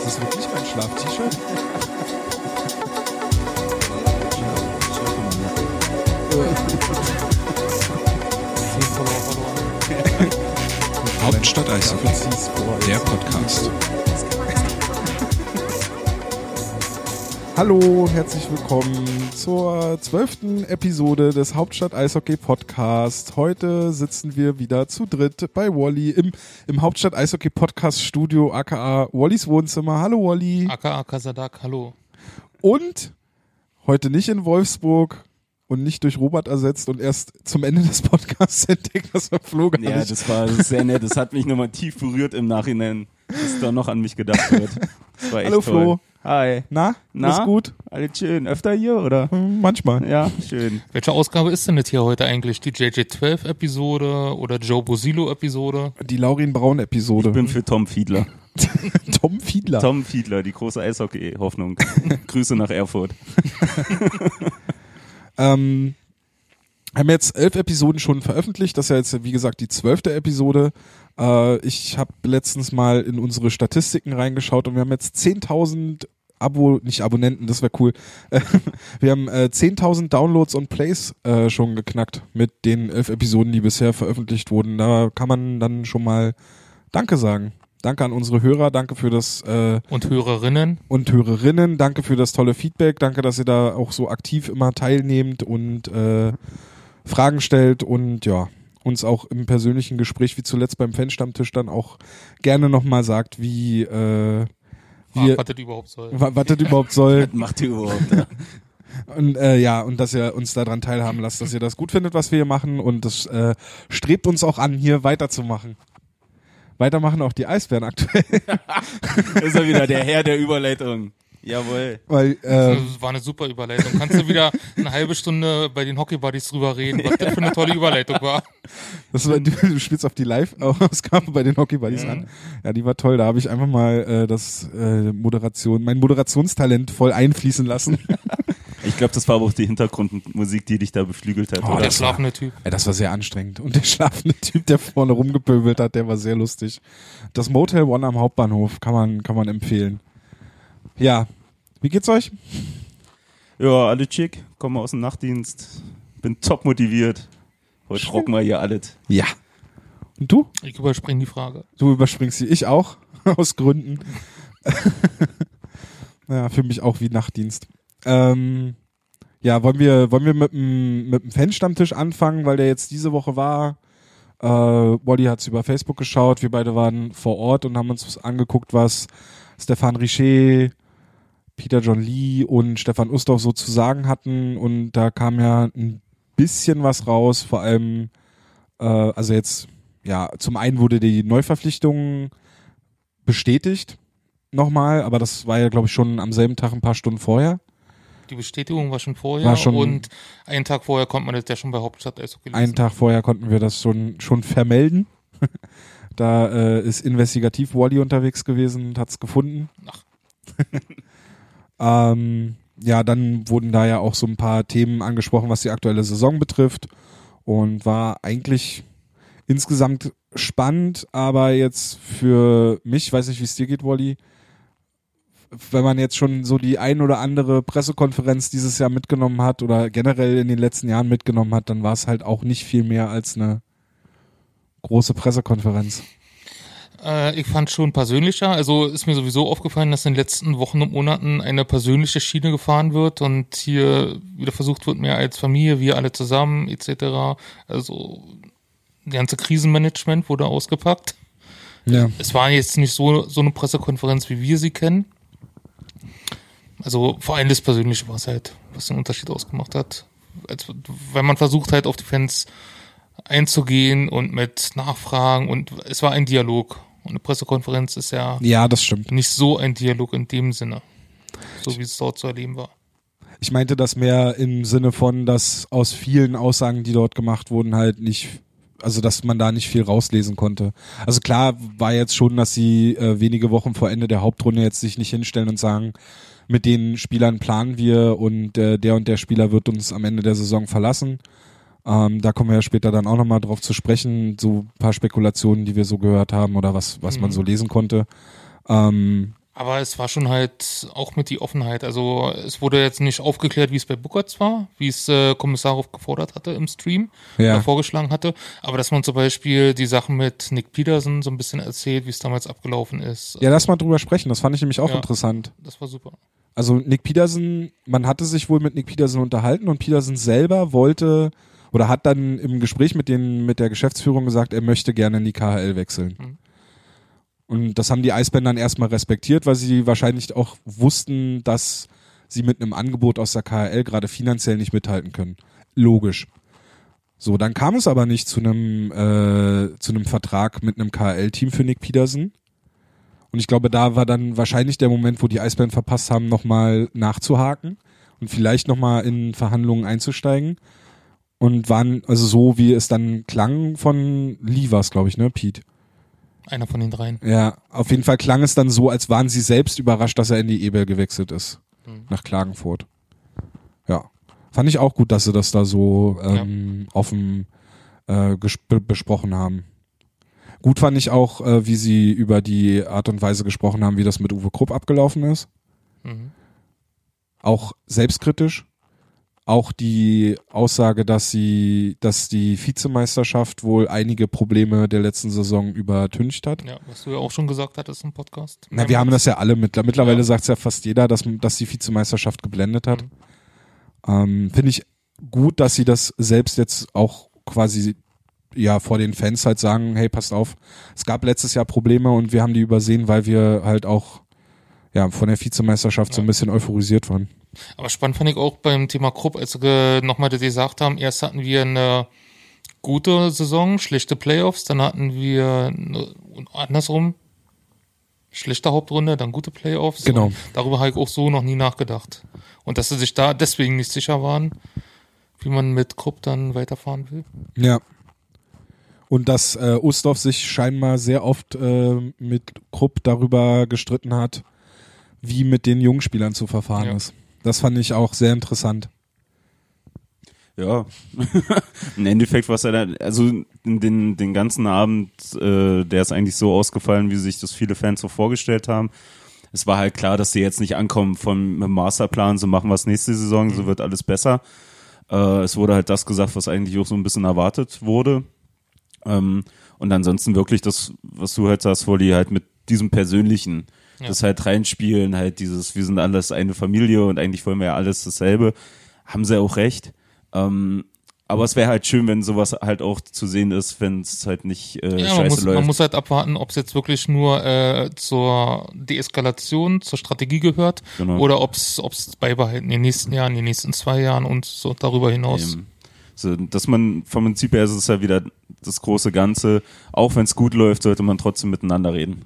Ist das wirklich mein Schlaf-T-Shirt? Hauptstadt Eishockey, der Podcast. Hallo, herzlich willkommen zur zwölften Episode des Hauptstadt Eishockey Podcast. Heute sitzen wir wieder zu dritt bei Wally im, im Hauptstadt Eishockey Podcast Studio, aka Wallys Wohnzimmer. Hallo Wally. aka Kasadak, hallo. Und heute nicht in Wolfsburg und nicht durch Robert ersetzt und erst zum Ende des Podcasts entdeckt, dass er Flo gar Ja, nicht. das war sehr nett. Das hat mich nochmal tief berührt im Nachhinein, dass da noch an mich gedacht wird. Das war echt Hallo toll. Flo. Hi. Na, Na? ist gut? Alles schön. Öfter hier, oder? Hm, Manchmal. Ja, schön. Welche Ausgabe ist denn das hier heute eigentlich? Die JJ12-Episode oder Joe Bosilo-Episode? Die Laurin Braun Episode. Ich bin für Tom Fiedler. Tom Fiedler. Tom Fiedler, die große Eishockey-Hoffnung. Grüße nach Erfurt. Ähm, haben jetzt elf Episoden schon veröffentlicht. Das ist ja jetzt, wie gesagt, die zwölfte Episode. Äh, ich habe letztens mal in unsere Statistiken reingeschaut und wir haben jetzt 10.000 Abo, nicht Abonnenten, das wäre cool. Wir haben äh, 10.000 Downloads und Plays äh, schon geknackt mit den elf Episoden, die bisher veröffentlicht wurden. Da kann man dann schon mal Danke sagen. Danke an unsere Hörer, danke für das äh, Und Hörerinnen? und Hörerinnen. Danke für das tolle Feedback. Danke, dass ihr da auch so aktiv immer teilnehmt und äh, Fragen stellt und ja, uns auch im persönlichen Gespräch, wie zuletzt beim Fanstammtisch, dann auch gerne nochmal sagt, wie, äh, wie was das überhaupt soll. wa- was das überhaupt soll. Was macht ihr überhaupt? da? Und äh, ja, und dass ihr uns daran teilhaben lasst, dass ihr das gut findet, was wir hier machen. Und das äh, strebt uns auch an, hier weiterzumachen. Weitermachen auch die Eisbären aktuell. ist er wieder der Herr der Überleitung. Jawohl. Weil, äh, Das war eine super Überleitung. Kannst du wieder eine halbe Stunde bei den Hockey Buddies drüber reden, was das für eine tolle Überleitung war? Das war, du, du spielst auf die Live-Ausgabe bei den Hockey Buddies an. Ja, die war toll. Da habe ich einfach mal äh, das äh, Moderation, mein Moderationstalent voll einfließen lassen. Ich glaube, das war aber auch die Hintergrundmusik, die dich da beflügelt hat. Oh, oder? Der schlafende Typ. ja, das war sehr anstrengend. Und der schlafende Typ, der vorne rumgepöbelt hat, der war sehr lustig. Das Motel One am Hauptbahnhof kann man, kann man empfehlen. Ja. Wie geht's euch? Ja, alle chick, komme aus dem Nachtdienst, bin top motiviert. Heute rocken wir hier alles. Ja. Und du? Ich überspringe die Frage. Du überspringst sie. Ich auch. Aus Gründen. ja, für mich auch wie Nachtdienst. Ähm, ja, wollen wir, wollen wir mit dem, mit dem Fanstammtisch anfangen, weil der jetzt diese Woche war. Äh, Wally hat's über Facebook geschaut. Wir beide waren vor Ort und haben uns angeguckt, was Stefan Richer, Peter John Lee und Stefan Ustorf so zu sagen hatten. Und da kam ja ein bisschen was raus, vor allem, äh, also jetzt ja, zum einen wurde die Neuverpflichtung bestätigt nochmal, aber das war ja, glaube ich, schon am selben Tag ein paar Stunden vorher. Die Bestätigung war schon vorher War schon- und einen Tag vorher konnte man das ja schon bei Hauptstadt Eishockey Einen lesen. Tag vorher konnten wir das schon, schon vermelden. da äh, ist investigativ Wally unterwegs gewesen und hat's gefunden. Ach. ähm, ja, dann wurden da ja auch so ein paar Themen angesprochen, was die aktuelle Saison betrifft. Und war eigentlich insgesamt spannend, aber jetzt für mich, weiß nicht, wie es dir geht, Wally, wenn man jetzt schon so die ein oder andere Pressekonferenz dieses Jahr mitgenommen hat oder generell in den letzten Jahren mitgenommen hat, dann war es halt auch nicht viel mehr als eine große Pressekonferenz. Äh, ich fand schon persönlicher. Also ist mir sowieso aufgefallen, dass in den letzten Wochen und Monaten eine persönliche Schiene gefahren wird und hier wieder versucht wird, mehr als Familie, wir alle zusammen etc. Also die ganze Krisenmanagement wurde ausgepackt. Ja. Es war jetzt nicht so, so eine Pressekonferenz, wie wir sie kennen. Also vor allem das Persönliche war es halt, was den Unterschied ausgemacht hat. Als, weil man versucht halt auf die Fans einzugehen und mit Nachfragen und es war ein Dialog. Und eine Pressekonferenz ist ja Ja, das stimmt. nicht so ein Dialog in dem Sinne. So wie es dort zu erleben war. Ich meinte das mehr im Sinne von, dass aus vielen Aussagen, die dort gemacht wurden, halt nicht, also dass man da nicht viel rauslesen konnte. Also klar war jetzt schon, dass sie äh, wenige Wochen vor Ende der Hauptrunde jetzt sich nicht hinstellen und sagen, mit den Spielern planen wir und äh, der und der Spieler wird uns am Ende der Saison verlassen. Ähm, da kommen wir ja später dann auch nochmal drauf zu sprechen, so ein paar Spekulationen, die wir so gehört haben oder was, was man Mhm. so lesen konnte. Ähm, Aber es war schon halt auch mit die Offenheit. Also es wurde jetzt nicht aufgeklärt, wie es bei Buckert war, wie es äh, Kommissarov gefordert hatte im Stream Ja. oder vorgeschlagen hatte. Aber dass man zum Beispiel die Sachen mit Nick Peterson so ein bisschen erzählt, wie es damals abgelaufen ist. Ja, lass mal drüber sprechen. Das fand ich nämlich auch Ja. interessant. Das war super. Also Nick Peterson, man hatte sich wohl mit Nick Peterson unterhalten und Peterson selber wollte oder hat dann im Gespräch mit den mit der Geschäftsführung gesagt, er möchte gerne in die KHL wechseln. Mhm. Und das haben die Eisbären dann erstmal respektiert, weil sie wahrscheinlich auch wussten, dass sie mit einem Angebot aus der KHL gerade finanziell nicht mithalten können. Logisch. So, dann kam es aber nicht zu einem äh, zu einem Vertrag mit einem KHL-Team für Nick Peterson. Und ich glaube, da war dann wahrscheinlich der Moment, wo die Eisbären verpasst haben, nochmal nachzuhaken und vielleicht nochmal in Verhandlungen einzusteigen. Und waren, also so wie es dann klang von Lee war es, glaube ich, ne, Pete. Einer von den dreien. Ja, auf jeden Fall klang es dann so, als waren sie selbst überrascht, dass er in die Ebel gewechselt ist. Mhm. Nach Klagenfurt. Ja. Fand ich auch gut, dass sie das da so ähm, offen äh, besprochen haben. Gut fand ich auch, äh, wie sie über die Art und Weise gesprochen haben, wie das mit Uwe Krupp abgelaufen ist. Mhm. Auch selbstkritisch. Auch die Aussage, dass sie, dass die Vizemeisterschaft wohl einige Probleme der letzten Saison übertüncht hat. Ja, was du ja auch schon gesagt hattest im Podcast. Na, wir haben das ja alle mit. Mittlerweile Ja. sagt es ja fast jeder, dass, dass die Vizemeisterschaft geblendet hat. Mhm. Ähm, Finde ich gut, dass sie das selbst jetzt auch quasi ja vor den Fans halt sagen, hey, passt auf, es gab letztes Jahr Probleme und wir haben die übersehen, weil wir halt auch ja von der Vizemeisterschaft so ein Ja. bisschen euphorisiert waren. Aber spannend fand ich auch beim Thema Krupp, als sie nochmal gesagt haben, erst hatten wir eine gute Saison, schlechte Playoffs, dann hatten wir andersrum schlechte Hauptrunde, dann gute Playoffs. Genau. Und darüber habe ich auch so noch nie nachgedacht. Und dass sie sich da deswegen nicht sicher waren, wie man mit Krupp dann weiterfahren will. Ja. Und dass äh, Ustorf sich scheinbar sehr oft äh, mit Krupp darüber gestritten hat, wie mit den Jungspielern zu verfahren Ja. ist. Das fand ich auch sehr interessant. Ja, im Endeffekt war es ja dann, also den, den ganzen Abend, äh, der ist eigentlich so ausgefallen, wie sich das viele Fans so vorgestellt haben. Es war halt klar, dass sie jetzt nicht ankommen vom Masterplan, so machen wir es nächste Saison, so wird alles besser. Äh, es wurde halt das gesagt, was eigentlich auch so ein bisschen erwartet wurde. Ähm, und ansonsten wirklich das, was du halt sagst, Volli, halt mit diesem Persönlichen, Ja. das halt reinspielen, halt dieses, wir sind alles eine Familie und eigentlich wollen wir ja alles dasselbe, haben sie auch recht. Ähm, aber es wäre halt schön, wenn sowas halt auch zu sehen ist, wenn es halt nicht äh, Ja, man scheiße muss, läuft. man muss halt abwarten, ob es jetzt wirklich nur äh, zur Deeskalation, zur Strategie gehört Genau. oder ob es beibehalten in den nächsten Jahren, in den nächsten zwei Jahren und so darüber hinaus. Eben. So, dass man vom Prinzip her ist es ja wieder das große Ganze. Auch wenn es gut läuft, sollte man trotzdem miteinander reden.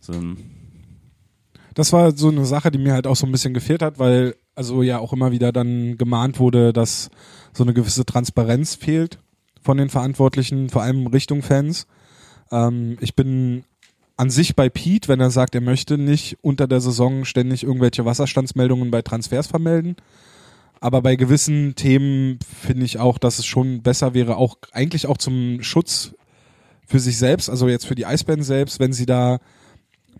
So, Das war so eine Sache, die mir halt auch so ein bisschen gefehlt hat, weil also ja auch immer wieder dann gemahnt wurde, dass so eine gewisse Transparenz fehlt von den Verantwortlichen, vor allem Richtung Fans. Ähm, ich bin an sich bei Pete, wenn er sagt, er möchte nicht unter der Saison ständig irgendwelche Wasserstandsmeldungen bei Transfers vermelden. Aber bei gewissen Themen finde ich auch, dass es schon besser wäre, auch eigentlich auch zum Schutz für sich selbst, also jetzt für die Eisbären selbst, wenn sie da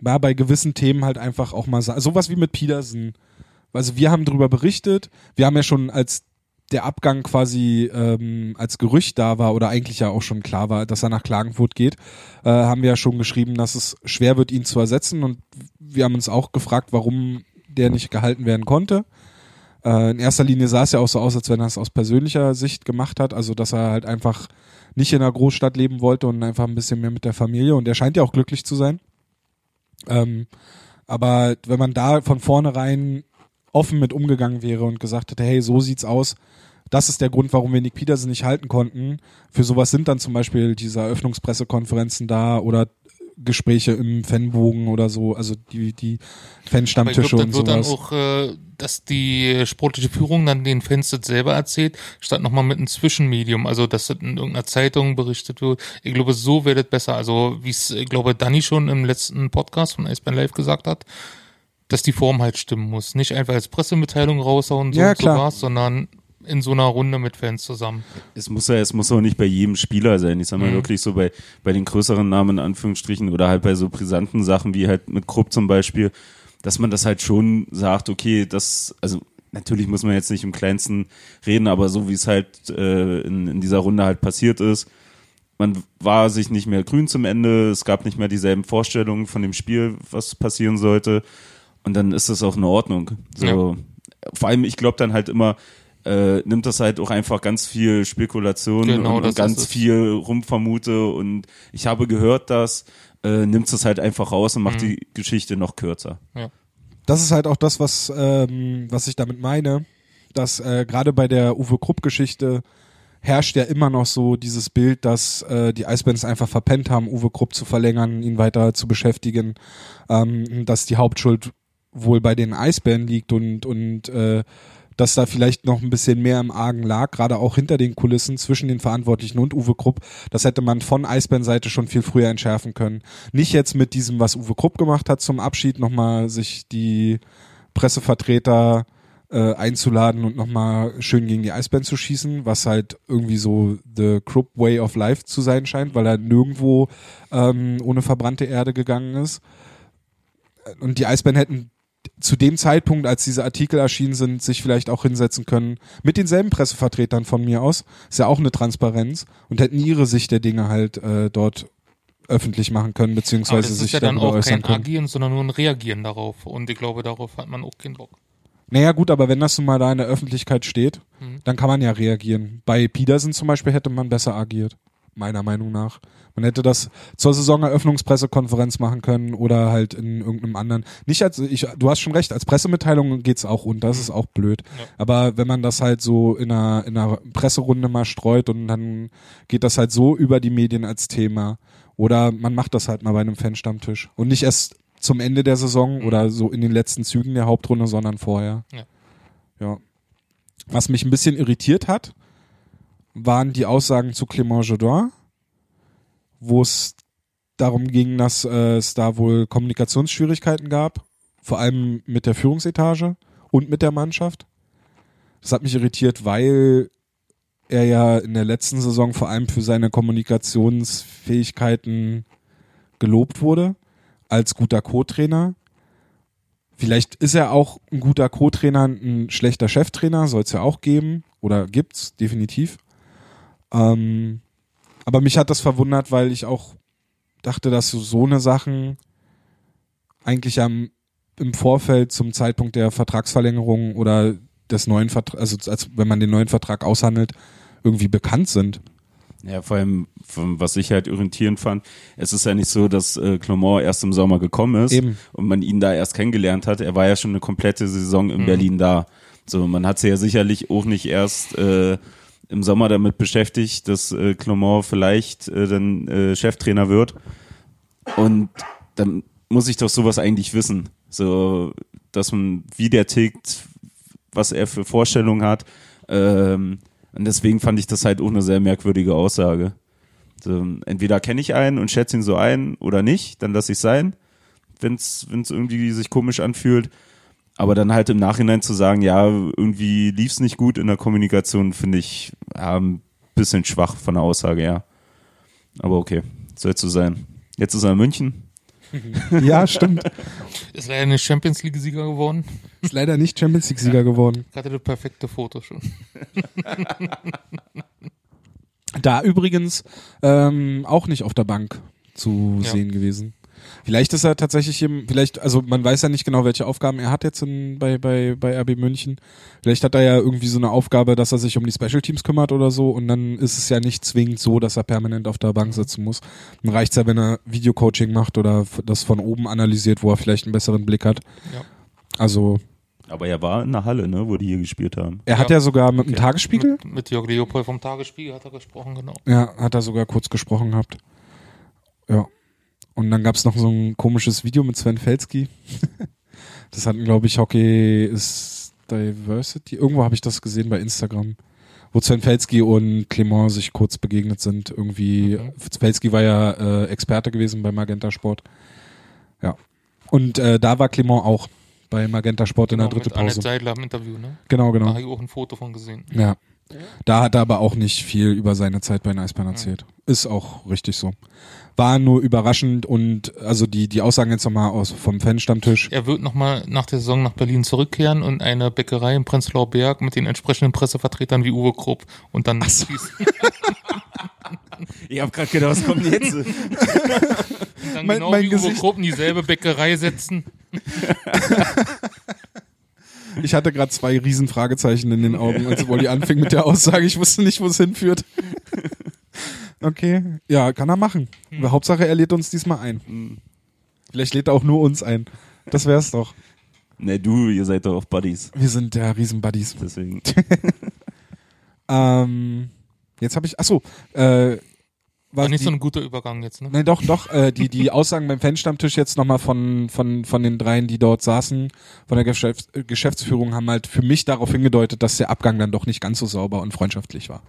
ja, bei gewissen Themen halt einfach auch mal sowas wie mit Peterson. Also wir haben darüber berichtet, wir haben ja schon als der Abgang quasi ähm, als Gerücht da war oder eigentlich ja auch schon klar war, dass er nach Klagenfurt geht, äh, haben wir ja schon geschrieben, dass es schwer wird, ihn zu ersetzen und wir haben uns auch gefragt, warum der nicht gehalten werden konnte. Äh, in erster Linie sah es ja auch so aus, als wenn er es aus persönlicher Sicht gemacht hat, also dass er halt einfach nicht in einer Großstadt leben wollte und einfach ein bisschen mehr mit der Familie und er scheint ja auch glücklich zu sein. Ähm, aber wenn man da von vornherein offen mit umgegangen wäre und gesagt hätte, hey, so sieht's aus, das ist der Grund, warum wir Nick Peterson nicht halten konnten. Für sowas sind dann zum Beispiel diese Eröffnungspressekonferenzen da oder Gespräche im Fanbogen oder so, also die, die Fanstammtische und dann wird sowas. dann auch, äh, dass die sportliche Führung dann den Fans das selber erzählt, statt nochmal mit einem Zwischenmedium, also dass das in irgendeiner Zeitung berichtet wird. Ich glaube, so wäre das besser. Also wie es, ich glaube, Danny schon im letzten Podcast von Eisbären Live gesagt hat, dass die Form halt stimmen muss. Nicht einfach als Pressemitteilung raushauen, so Ja, und so klar. war's, sondern in so einer Runde mit Fans zusammen. es muss ja, es muss auch nicht bei jedem Spieler sein. Ich sag mal Mhm. wirklich so bei, bei den größeren Namen in Anführungsstrichen oder halt bei so brisanten Sachen wie halt mit Krupp zum Beispiel. dass man das halt schon sagt, okay, das, also natürlich muss man jetzt nicht im Kleinsten reden, aber so wie es halt äh, in, in dieser Runde halt passiert ist, man war sich nicht mehr grün zum Ende, es gab nicht mehr dieselben Vorstellungen von dem Spiel, was passieren sollte. Und dann ist das auch in Ordnung. So, Ja. Vor allem, ich glaube dann halt immer, äh, nimmt das halt auch einfach ganz viel Spekulation Genau, und, das und ganz viel Rumvermute und ich habe gehört, dass äh, nimmt es halt einfach raus und macht Mhm. die Geschichte noch kürzer. das ist halt auch das, was, ähm, was ich damit meine, dass äh, gerade bei der Uwe Krupp-Geschichte herrscht ja immer noch so dieses Bild, dass äh, die Eisbären einfach verpennt haben, Uwe Krupp zu verlängern, ihn weiter zu beschäftigen, ähm, dass die Hauptschuld wohl bei den Eisbären liegt und, und äh, dass da vielleicht noch ein bisschen mehr im Argen lag, gerade auch hinter den Kulissen zwischen den Verantwortlichen und Uwe Krupp. Das hätte man von Eisbärenseite schon viel früher entschärfen können. Nicht jetzt mit diesem, was Uwe Krupp gemacht hat zum Abschied, nochmal sich die Pressevertreter äh, einzuladen und nochmal schön gegen die Eisbären zu schießen, was halt irgendwie so the Krupp Way of Life zu sein scheint, weil er nirgendwo ähm, ohne verbrannte Erde gegangen ist. Und die Eisbären hätten zu dem Zeitpunkt, als diese Artikel erschienen sind, sich vielleicht auch hinsetzen können, mit denselben Pressevertretern von mir aus, ist ja auch eine Transparenz, und hätten ihre Sicht der Dinge halt äh, dort öffentlich machen können, beziehungsweise sich ja dann auch kein können. Agieren, sondern nur ein Reagieren darauf. Und ich glaube, darauf hat man auch keinen Bock. Naja gut, aber wenn das nun mal da in der Öffentlichkeit steht, Mhm. dann kann man ja reagieren. Bei Peterson zum Beispiel hätte man besser agiert, meiner Meinung nach. Man hätte das zur Saisoneröffnungspressekonferenz machen können oder halt in irgendeinem anderen. Nicht als ich, du hast schon recht, als Pressemitteilung geht's auch unter, das ist auch blöd. Ja. Aber wenn man das halt so in einer, in einer Presserunde mal streut und dann geht das halt so über die Medien als Thema. Oder man macht das halt mal bei einem Fanstammtisch. Und nicht erst zum Ende der Saison Mhm. oder so in den letzten Zügen der Hauptrunde, sondern vorher. Ja. Ja. Was mich ein bisschen irritiert hat, waren die Aussagen zu Clément Jodin, wo es darum ging, dass äh, es da wohl Kommunikationsschwierigkeiten gab, vor allem mit der Führungsetage und mit der Mannschaft. Das hat mich irritiert, weil er ja in der letzten Saison vor allem für seine Kommunikationsfähigkeiten gelobt wurde als guter Co-Trainer. Vielleicht ist er auch ein guter Co-Trainer, ein schlechter Cheftrainer, soll es ja auch geben oder gibt's definitiv. Ähm, aber mich hat das verwundert, weil ich auch dachte, dass so, so eine Sachen eigentlich am, im Vorfeld zum Zeitpunkt der Vertragsverlängerung oder des neuen Vertrags, also als wenn man den neuen Vertrag aushandelt, irgendwie bekannt sind. Ja, vor allem, von was ich halt orientierend fand, es ist ja nicht so, dass äh, Clement erst im Sommer gekommen ist Eben. und man ihn da erst kennengelernt hat. Er war ja schon eine komplette Saison in Berlin da. So, man hat sich ja sicherlich auch nicht erst äh, im Sommer damit beschäftigt, dass äh, Clement vielleicht äh, dann äh, Cheftrainer wird. Und dann muss ich doch sowas eigentlich wissen. So, dass man, wie der tickt, was er für Vorstellungen hat. Ähm, und deswegen fand ich das halt auch eine sehr merkwürdige Aussage. So, entweder kenne ich einen und schätze ihn so ein oder nicht, dann lasse ich sein, wenn es irgendwie sich komisch anfühlt. Aber dann halt im Nachhinein zu sagen, ja, irgendwie lief es nicht gut in der Kommunikation, finde ich ja, ein bisschen schwach von der Aussage her. Aber okay, soll so sein. Jetzt ist er in München. Ja, stimmt. Ist leider nicht Champions League-Sieger geworden. Ist leider nicht Champions League-Sieger geworden. Hatte das perfekte Foto schon. Da übrigens ähm, auch nicht auf der Bank zu Ja. sehen gewesen. Vielleicht ist er tatsächlich im, vielleicht, also man weiß ja nicht genau, welche Aufgaben er hat jetzt in, bei, bei, bei RB München. Vielleicht hat er ja irgendwie so eine Aufgabe, dass er sich um die Special Teams kümmert oder so und dann ist es ja nicht zwingend so, dass er permanent auf der Bank sitzen muss. Dann reicht's ja, wenn er Videocoaching macht oder das von oben analysiert, wo er vielleicht einen besseren Blick hat. Ja. Also, Aber er war in der Halle, ne, wo die hier gespielt haben. er hat Ja. ja sogar mit dem Tagesspiegel, Mit, mit Jörg Leopold vom Tagesspiegel hat er gesprochen, genau. Ja, hat er sogar kurz gesprochen gehabt. Ja. Und dann gab's noch so ein komisches Video mit Sven Felski. das hatten, glaube ich, Hockey is Diversity. Irgendwo habe ich das gesehen bei Instagram. Wo Sven Felski und Clement sich kurz begegnet sind. Irgendwie, Mhm. Felski war ja äh, Experte gewesen bei Magenta Sport. Ja. Und äh, da war Clement auch bei Magenta Sport in der Genau, dritte mit Annette Pause. Seidler im Interview, ne? Genau, Da genau. habe ich auch ein Foto von gesehen. Ja. Da hat er aber auch nicht viel über seine Zeit bei den Eisbären erzählt. Ist auch richtig so. War nur überraschend und also die, die Aussagen jetzt nochmal aus vom Fanstammtisch. Er wird nochmal nach der Saison nach Berlin zurückkehren und eine Bäckerei in Prenzlauer Berg mit den entsprechenden Pressevertretern wie Uwe Krupp und dann schließen. Ich habe gerade gedacht, was kommt jetzt? Dann Mein- genau mein wie Uwe Gesicht- Krupp in dieselbe Bäckerei setzen. Ich hatte gerade zwei riesen Fragezeichen in den Augen, als Wolli anfing mit der Aussage. Ich wusste nicht, wo es hinführt. Okay, ja, kann er machen. Aber Hauptsache, er lädt uns diesmal ein. Vielleicht lädt er auch nur uns ein. Das wär's doch. ne, du, ihr seid doch auch Buddies. Wir sind der Riesen-Buddies. Deswegen. Ähm, jetzt habe ich, achso, äh, War nicht die, so ein guter Übergang jetzt, ne? Nee, doch, doch, äh, die, die Aussagen beim Fanstammtisch jetzt nochmal von, von, von den dreien, die dort saßen, von der Geschäfts äh, Geschäftsführung, haben halt für mich darauf hingedeutet, dass der Abgang dann doch nicht ganz so sauber und freundschaftlich war.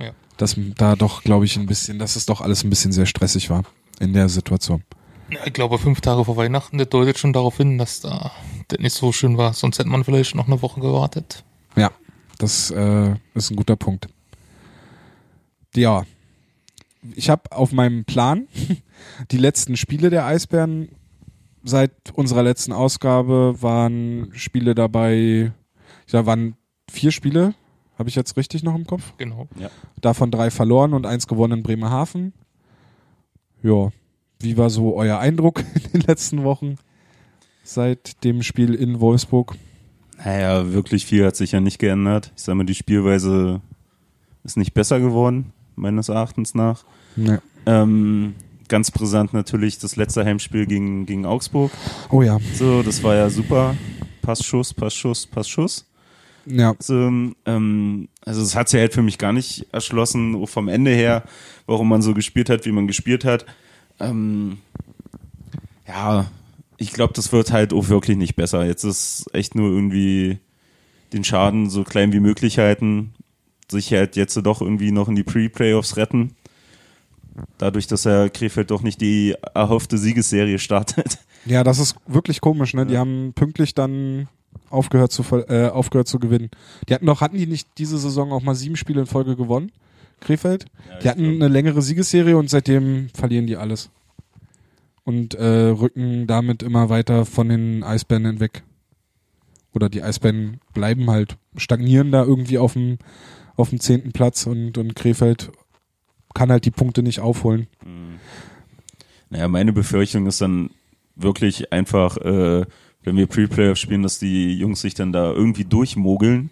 Ja. Dass da doch, glaube ich, ein bisschen, dass es doch alles ein bisschen sehr stressig war in der Situation. Ja, Ich glaube, fünf Tage vor Weihnachten, das deutet schon darauf hin, dass da das nicht so schön war. Sonst hätte man vielleicht noch eine Woche gewartet. Ja, das äh, ist ein guter Punkt. Ja, ich habe auf meinem Plan die letzten Spiele der Eisbären seit unserer letzten Ausgabe waren Spiele dabei, da waren vier Spiele, habe ich jetzt richtig noch im Kopf? Genau. Davon drei verloren und eins gewonnen in Bremerhaven. Ja, wie war so euer Eindruck in den letzten Wochen seit dem Spiel in Wolfsburg? Naja, wirklich viel hat sich ja nicht geändert. Ich sag mal, die Spielweise ist nicht besser geworden, meines Erachtens nach. Ja. Ähm, ganz brisant natürlich das letzte Heimspiel gegen, gegen Augsburg. Oh ja, So, das war ja super. Passschuss, Passschuss, Passschuss. ja, So, ähm, also es hat sich halt für mich gar nicht erschlossen, vom Ende her, warum man so gespielt hat, wie man gespielt hat. Ähm, ja, ich glaube, das wird halt auch wirklich nicht besser. Jetzt ist echt nur irgendwie den Schaden so klein wie möglich halten, sich halt jetzt doch irgendwie noch in die Pre-Playoffs retten. Dadurch, dass er Krefeld doch nicht die erhoffte Siegesserie startet. Ja, das ist wirklich komisch, ne? Die haben pünktlich dann aufgehört zu äh, aufgehört zu gewinnen. Die hatten doch, hatten die nicht diese Saison auch mal sieben Spiele in Folge gewonnen? Krefeld? die hatten eine längere Siegesserie und seitdem verlieren die alles. Und äh, rücken damit immer weiter von den Eisbären hinweg. Oder die Eisbären bleiben halt, stagnieren da irgendwie auf dem, auf dem zehnten Platz und, und Krefeld kann halt die Punkte nicht aufholen. Naja, meine Befürchtung ist dann wirklich einfach, äh, wenn wir Pre-Playoff spielen, dass die Jungs sich dann da irgendwie durchmogeln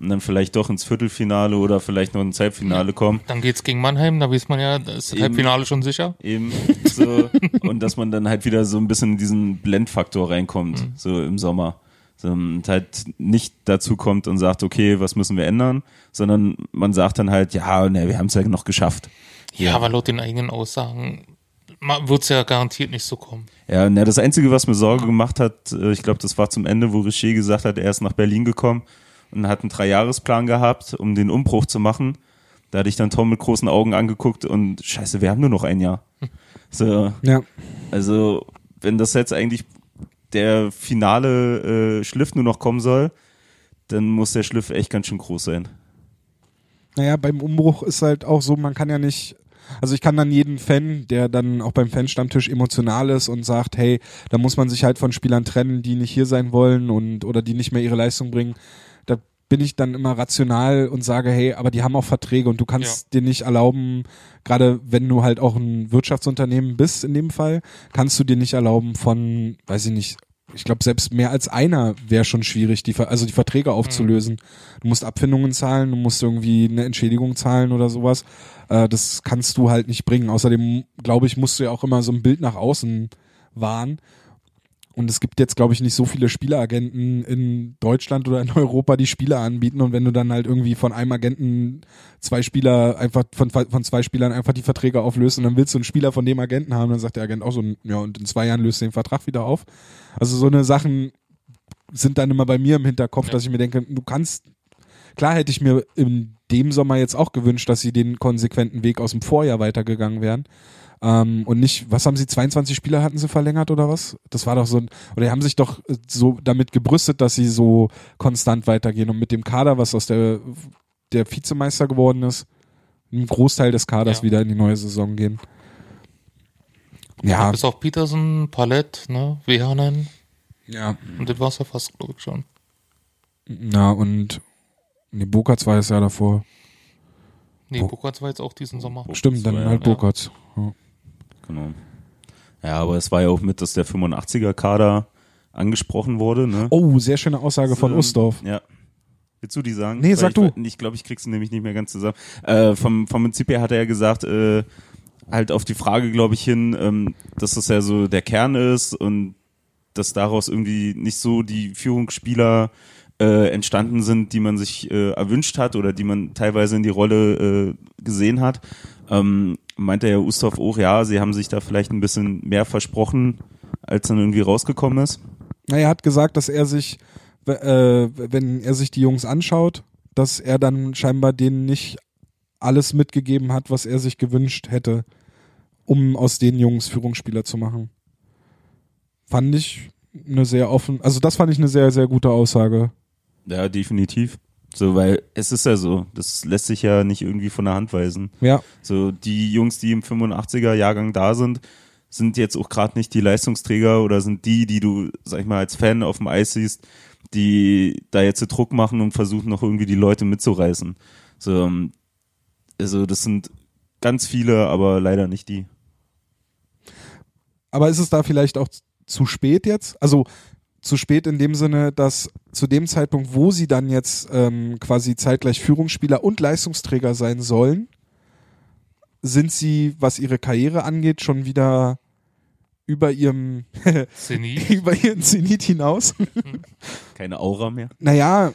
und dann vielleicht doch ins Viertelfinale oder vielleicht noch ins Halbfinale kommen. Dann geht's gegen Mannheim, da weiß man ja, da ist das Eben. Halbfinale schon sicher. Eben so. und dass man dann halt wieder so ein bisschen in diesen Blendfaktor reinkommt, so im Sommer. So, und halt nicht dazu kommt und sagt, okay, was müssen wir ändern, sondern man sagt dann halt, ja, ne, wir haben es ja noch geschafft. Ja, aber laut den eigenen Aussagen ma- wird's ja garantiert nicht so kommen. Ja, na, das Einzige, was mir Sorge gemacht hat, äh, ich glaube, das war zum Ende, wo Richer gesagt hat, er ist nach Berlin gekommen und hat einen Dreijahresplan gehabt, um den Umbruch zu machen. Da hatte ich dann Tom mit großen Augen angeguckt und scheiße, wir haben nur noch ein Jahr. So, Ja. also, wenn das jetzt eigentlich der finale äh, Schliff nur noch kommen soll, dann muss der Schliff echt ganz schön groß sein. Naja, beim Umbruch ist halt auch so, man kann ja nicht, also ich kann dann jeden Fan, der dann auch beim Fanstammtisch emotional ist und sagt, hey, da muss man sich halt von Spielern trennen, die nicht hier sein wollen und oder die nicht mehr ihre Leistung bringen. Bin ich dann immer rational und sage, hey, aber die haben auch Verträge und du kannst dir nicht erlauben, gerade wenn du halt auch ein Wirtschaftsunternehmen bist in dem Fall, kannst du dir nicht erlauben von, weiß ich nicht, ich glaube, selbst mehr als einer wäre schon schwierig, die, also die Verträge aufzulösen. Du musst Abfindungen zahlen, du musst irgendwie eine Entschädigung zahlen oder sowas. Äh, das kannst du halt nicht bringen. Außerdem, glaube ich, musst du ja auch immer so ein Bild nach außen wahren. Und es gibt jetzt, glaube ich, nicht so viele Spieleragenten in Deutschland oder in Europa, die Spieler anbieten. Und wenn du dann halt irgendwie von einem Agenten zwei Spieler einfach, von, von zwei Spielern einfach die Verträge auflöst und dann willst du einen Spieler von dem Agenten haben, dann sagt der Agent auch so, ja, und in zwei Jahren löst du den Vertrag wieder auf. Also so eine Sachen sind dann immer bei mir im Hinterkopf, dass ich mir denke, du kannst, klar hätte ich mir in dem Sommer jetzt auch gewünscht, dass sie den konsequenten Weg aus dem Vorjahr weitergegangen wären. Ähm, und nicht, was haben sie, 22 Spieler hatten sie verlängert oder was? Das war doch so ein, oder die haben sich doch äh, so damit gebrüstet, dass sie so konstant weitergehen und mit dem Kader, was aus der der Vizemeister geworden ist, ein Großteil des Kaders Ja. wieder in die neue Saison gehen. Ja, Bis auf Petersen, Palett, ne, Wehanen. ja, Und das war's ja fast, glaube ich, schon. ja und nee, Burkhardt war es ja davor. Nee, Bo- Burkhardt war jetzt auch diesen Sommer. Stimmt, dann war halt ja. Burkhardt. Ja. Genau. Ja, aber es war ja auch mit, dass der 85er-Kader angesprochen wurde. Ne? Oh, sehr schöne Aussage von Ähm, Ustorf. Ja. Willst du die sagen? Nee, Weil sag ich, du. Ich glaube, ich krieg's nämlich nicht mehr ganz zusammen. Äh, vom, vom Prinzip her hat er ja gesagt, äh, halt auf die Frage, glaube ich, hin, ähm, dass das ja so der Kern ist und dass daraus irgendwie nicht so die Führungsspieler äh, entstanden sind, die man sich äh, erwünscht hat oder die man teilweise in die Rolle äh, gesehen hat. Ähm, meinte ja Ustorf auch, ja, sie haben sich da vielleicht ein bisschen mehr versprochen, als dann irgendwie rausgekommen ist. Na, er hat gesagt, dass er sich, äh, wenn er sich die Jungs anschaut, dass er dann scheinbar denen nicht alles mitgegeben hat, was er sich gewünscht hätte, um aus den Jungs Führungsspieler zu machen. Fand ich eine sehr offen, also das fand ich eine sehr, sehr gute Aussage. Ja, definitiv. So, weil es ist ja so, das lässt sich ja nicht irgendwie von der Hand weisen. Ja, So, die Jungs, die im 85er Jahrgang da sind, sind jetzt auch gerade nicht die Leistungsträger oder sind die, die du, sag ich mal, als Fan auf dem Eis siehst, die da jetzt Druck machen und versuchen noch irgendwie die Leute mitzureißen. So, ähm, also das sind ganz viele, aber leider nicht die. aber ist es da vielleicht auch zu spät jetzt? Also zu spät in dem Sinne, dass zu dem Zeitpunkt, wo sie dann jetzt ähm, quasi zeitgleich Führungsspieler und Leistungsträger sein sollen, sind sie, was ihre Karriere angeht, schon wieder über ihrem Zenit. über ihren Zenit hinaus. Keine Aura mehr. naja,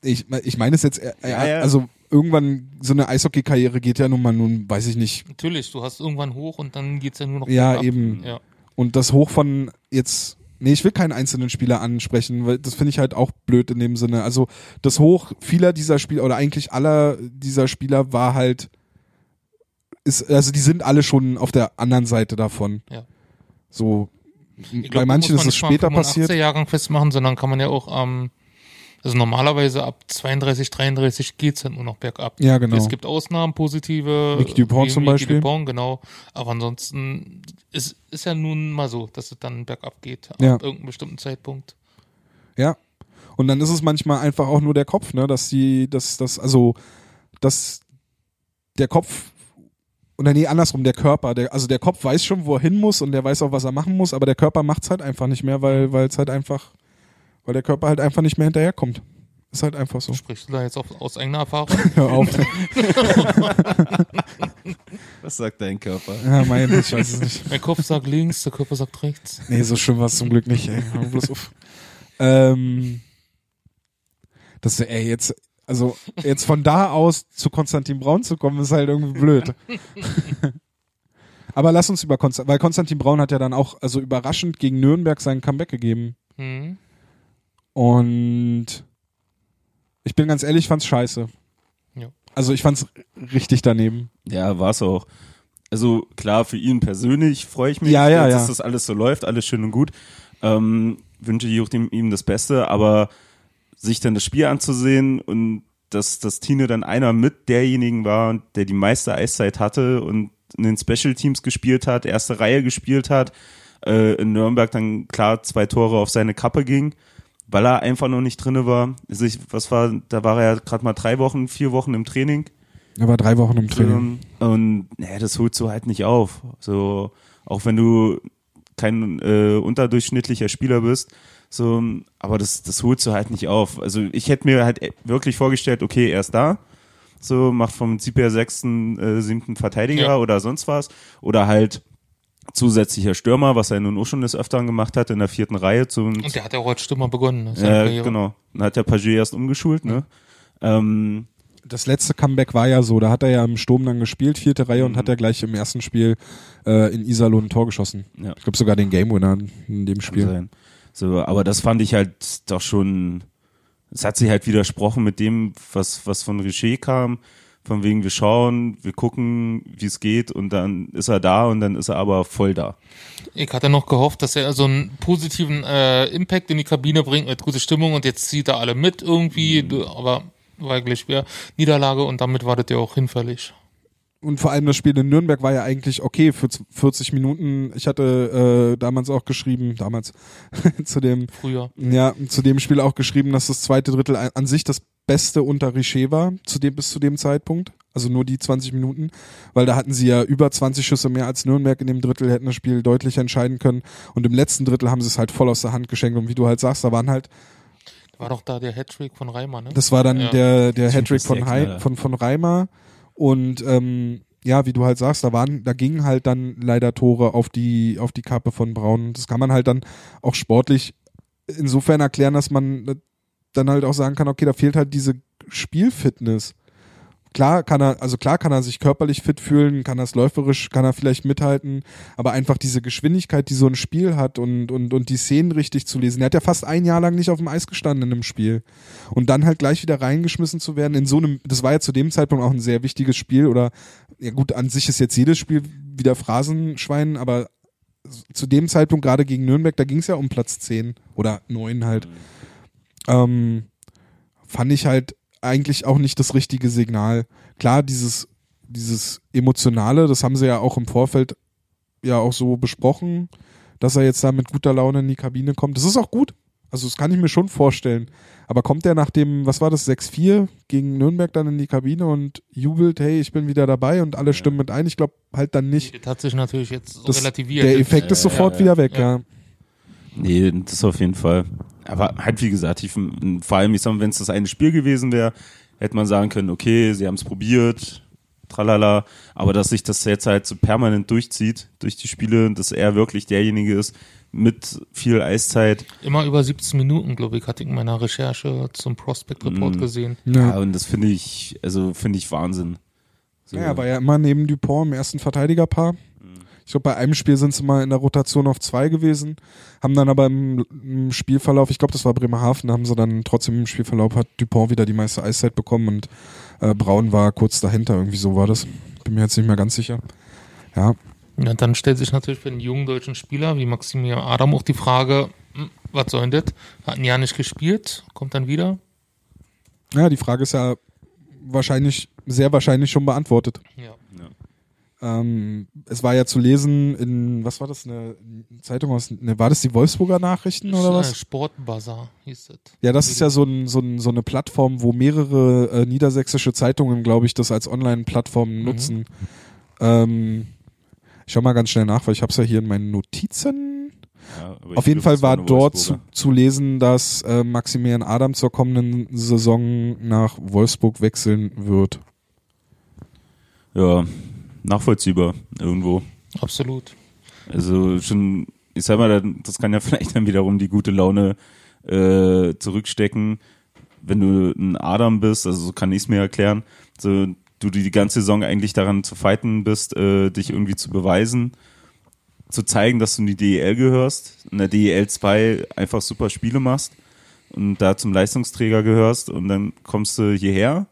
ich, ich meine es jetzt, äh, Ja, ja. also irgendwann so eine Eishockey-Karriere geht ja nun mal nun, weiß ich nicht. Natürlich, du hast irgendwann hoch und dann geht's ja nur noch Ja, eben. Ja. Und das Hoch von jetzt, nee, ich will keinen einzelnen Spieler ansprechen, weil das finde ich halt auch blöd in dem Sinne. Also das Hoch vieler dieser Spieler oder eigentlich aller dieser Spieler war halt, ist, also die sind alle schon auf der anderen Seite davon. Ja. So, Ich bei glaub, manchen ist man es nicht mal am später 85er passiert. Jahrgang festmachen, sondern kann man ja auch am, also normalerweise ab 32, 33 geht's dann nur noch bergab. Ja, genau. Es gibt Ausnahmen, positive. Mickey Dupont zum Beispiel. Dupont, genau. Aber ansonsten ist, ist ja nun mal so, dass es dann bergab geht. Ja. Ab irgendeinem bestimmten Zeitpunkt. Ja. Und dann ist es manchmal einfach auch nur der Kopf, ne, dass die, dass, dass, also, dass der Kopf, oder nee, andersrum, der Körper, der, also der Kopf weiß schon, wo er hin muss und der weiß auch, was er machen muss, aber der Körper macht's halt einfach nicht mehr, weil, weil es halt einfach, weil der Körper halt einfach nicht mehr hinterherkommt. Ist halt einfach so. Sprichst du da jetzt auf, aus eigener Erfahrung? Hör auf. Was sagt dein Körper? ja, mein, ich weiß es nicht. mein Kopf sagt links, der Körper sagt rechts. Nee, so schlimm war es zum Glück nicht, ey. Hör bloß auf. Ähm, das, ey, jetzt, also, jetzt von da aus zu Konstantin Braun zu kommen, ist halt irgendwie blöd. Aber lass uns über Konstantin, weil Konstantin Braun hat ja dann auch, also überraschend gegen Nürnberg seinen Comeback gegeben. Hm. Und ich bin ganz ehrlich, ich fand's scheiße. Ja. Also ich fand's richtig daneben. Ja, war's auch. Also klar, für ihn persönlich freue ich mich, Ja, ja, dass ja. das alles so läuft, alles schön und gut. Ähm, wünsche ich auch dem, ihm das Beste, aber sich dann das Spiel anzusehen und dass, dass Tine dann einer mit derjenigen war, der die meiste Eiszeit hatte und in den Special Teams gespielt hat, erste Reihe gespielt hat, äh, in Nürnberg dann klar zwei Tore auf seine Kappe ging, weil er einfach noch nicht drinne war. Also ich, was war, da war er ja gerade mal drei Wochen, vier Wochen im Training. Er war drei Wochen im Training. Ähm, Und naja, das holst du halt nicht auf. So, auch wenn du kein äh, unterdurchschnittlicher Spieler bist, so, aber das, das holst du halt nicht auf. Also ich hätte mir halt wirklich vorgestellt, okay, er ist da, so macht vom Prinzip her sechsten, äh, siebten Verteidiger Ja. oder sonst was. Oder halt zusätzlicher Stürmer, was er nun auch schon des Öfteren gemacht hat, in der vierten Reihe. Zum, Und der hat ja auch als Stürmer begonnen. ne, ja, Karriere. genau. Dann hat der Paget erst umgeschult, ne? Ähm, Das letzte Comeback war ja so, da hat er ja im Sturm dann gespielt, vierte Reihe, und Mhm. hat er gleich im ersten Spiel äh, in Iserlohn ein Tor geschossen. Ja. Ich glaube sogar den Game Winner in dem Spiel. sein. So, aber das fand ich halt doch schon, es hat sich halt widersprochen mit dem, was, was von Richer kam. Von wegen, wir schauen, wir gucken, wie es geht und dann ist er da und dann ist er aber voll da. Ich hatte noch gehofft, dass er so einen positiven äh, Impact in die Kabine bringt mit guter Stimmung und jetzt zieht er alle mit irgendwie, Mhm. du, aber war eigentlich schwer. Niederlage und damit war das ja auch hinfällig. Und vor allem das Spiel in Nürnberg war ja eigentlich okay für 40 Minuten. Ich hatte äh, damals auch geschrieben, damals zu dem Früher. ja zu dem Spiel auch geschrieben, dass das zweite Drittel an sich das Beste unter Richer war zu dem bis zu dem Zeitpunkt. Also nur die 20 Minuten, weil da hatten sie ja über 20 Schüsse mehr als Nürnberg in dem Drittel, hätten das Spiel deutlich entscheiden können. Und im letzten Drittel haben sie es halt voll aus der Hand geschenkt. Und wie du halt sagst, da waren halt War doch da der Hattrick von Reimer, ne? Das war dann Ja. der, der Hattrick von, Hei- von, von Reimer. Und ähm, ja, wie du halt sagst, da waren, da gingen halt dann leider Tore auf die, auf die Kappe von Braun. Das kann man halt dann auch sportlich insofern erklären, dass man dann halt auch sagen kann, okay, da fehlt halt diese Spielfitness. Klar kann er, also klar kann er sich körperlich fit fühlen, kann er es läuferisch, kann er vielleicht mithalten, aber einfach diese Geschwindigkeit, die so ein Spiel hat und, und, und die Szenen richtig zu lesen. Er hat ja fast ein Jahr lang nicht auf dem Eis gestanden in einem Spiel. Und dann halt gleich wieder reingeschmissen zu werden in so einem, das war ja zu dem Zeitpunkt auch ein sehr wichtiges Spiel oder, ja gut, an sich ist jetzt jedes Spiel wieder Phrasenschwein, aber zu dem Zeitpunkt gerade gegen Nürnberg, da ging es ja um Platz 10 oder 9 halt. Ähm, fand ich halt eigentlich auch nicht das richtige Signal. Klar, dieses, dieses Emotionale, das haben sie ja auch im Vorfeld ja auch so besprochen, dass er jetzt da mit guter Laune in die Kabine kommt. Das ist auch gut. Also das kann ich mir schon vorstellen. Aber kommt er nach dem, was war das, 6-4 gegen Nürnberg dann in die Kabine und jubelt, hey, ich bin wieder dabei und alle stimmen mit ein? Ich glaube halt dann nicht. Das hat sich natürlich jetzt so Das, relativiert. der Effekt ist sofort ja, wieder weg, ja. ja. Nee, das auf jeden Fall. Aber halt wie gesagt, ich, vor allem, ich sag mal, wenn es das eine Spiel gewesen wäre, hätte man sagen können, okay, sie haben es probiert, tralala, aber dass sich das jetzt halt so permanent durchzieht durch die Spiele, dass er wirklich derjenige ist mit viel Eiszeit. Immer über 17 Minuten, glaube ich, hatte ich in meiner Recherche zum Prospect Report Mhm. gesehen. Ja, Ja, und das finde ich, also finde ich Wahnsinn. So. ja, war ja immer neben Dupont im ersten Verteidigerpaar. Ich glaube, bei einem Spiel sind sie mal in der Rotation auf zwei gewesen, haben dann aber im, im Spielverlauf, ich glaube, das war Bremerhaven, haben sie dann trotzdem im Spielverlauf hat Dupont wieder die meiste Eiszeit bekommen und äh, Braun war kurz dahinter, irgendwie so war das. Bin mir jetzt nicht mehr ganz sicher. Ja, Ja, dann stellt sich natürlich für einen jungen deutschen Spieler wie Maximilian Adam auch die Frage, hm, was soll denn das? Hat ein Jahr nicht gespielt, kommt dann wieder. ja, die Frage ist ja wahrscheinlich, sehr wahrscheinlich schon beantwortet. Ja. Ähm, es war ja zu lesen in, was war das, eine Zeitung aus, ne, war das die Wolfsburger Nachrichten oder Äh, was? Sportbazar hieß das. Ja, das ist ja so, ein, so, ein, so eine Plattform, wo mehrere äh, niedersächsische Zeitungen, glaube ich, das als Online-Plattform nutzen. Ähm, ich schau mal ganz schnell nach, weil ich habe es ja hier in meinen Notizen. Ja, Auf jeden Fall war dort zu, Wolfsburger. zu lesen, dass äh, Maximilian Adam zur kommenden Saison nach Wolfsburg wechseln wird. Ja, nachvollziehbar irgendwo. Absolut. Also schon, ich sag mal, das kann ja vielleicht dann wiederum die gute Laune äh, zurückstecken, wenn du ein Adam bist, also so kann ich es mir erklären, so du die ganze Saison eigentlich daran zu fighten bist, äh, dich irgendwie zu beweisen, zu zeigen, dass du in die DEL gehörst, in der DEL 2 einfach super Spiele machst und da zum Leistungsträger gehörst und dann kommst du hierher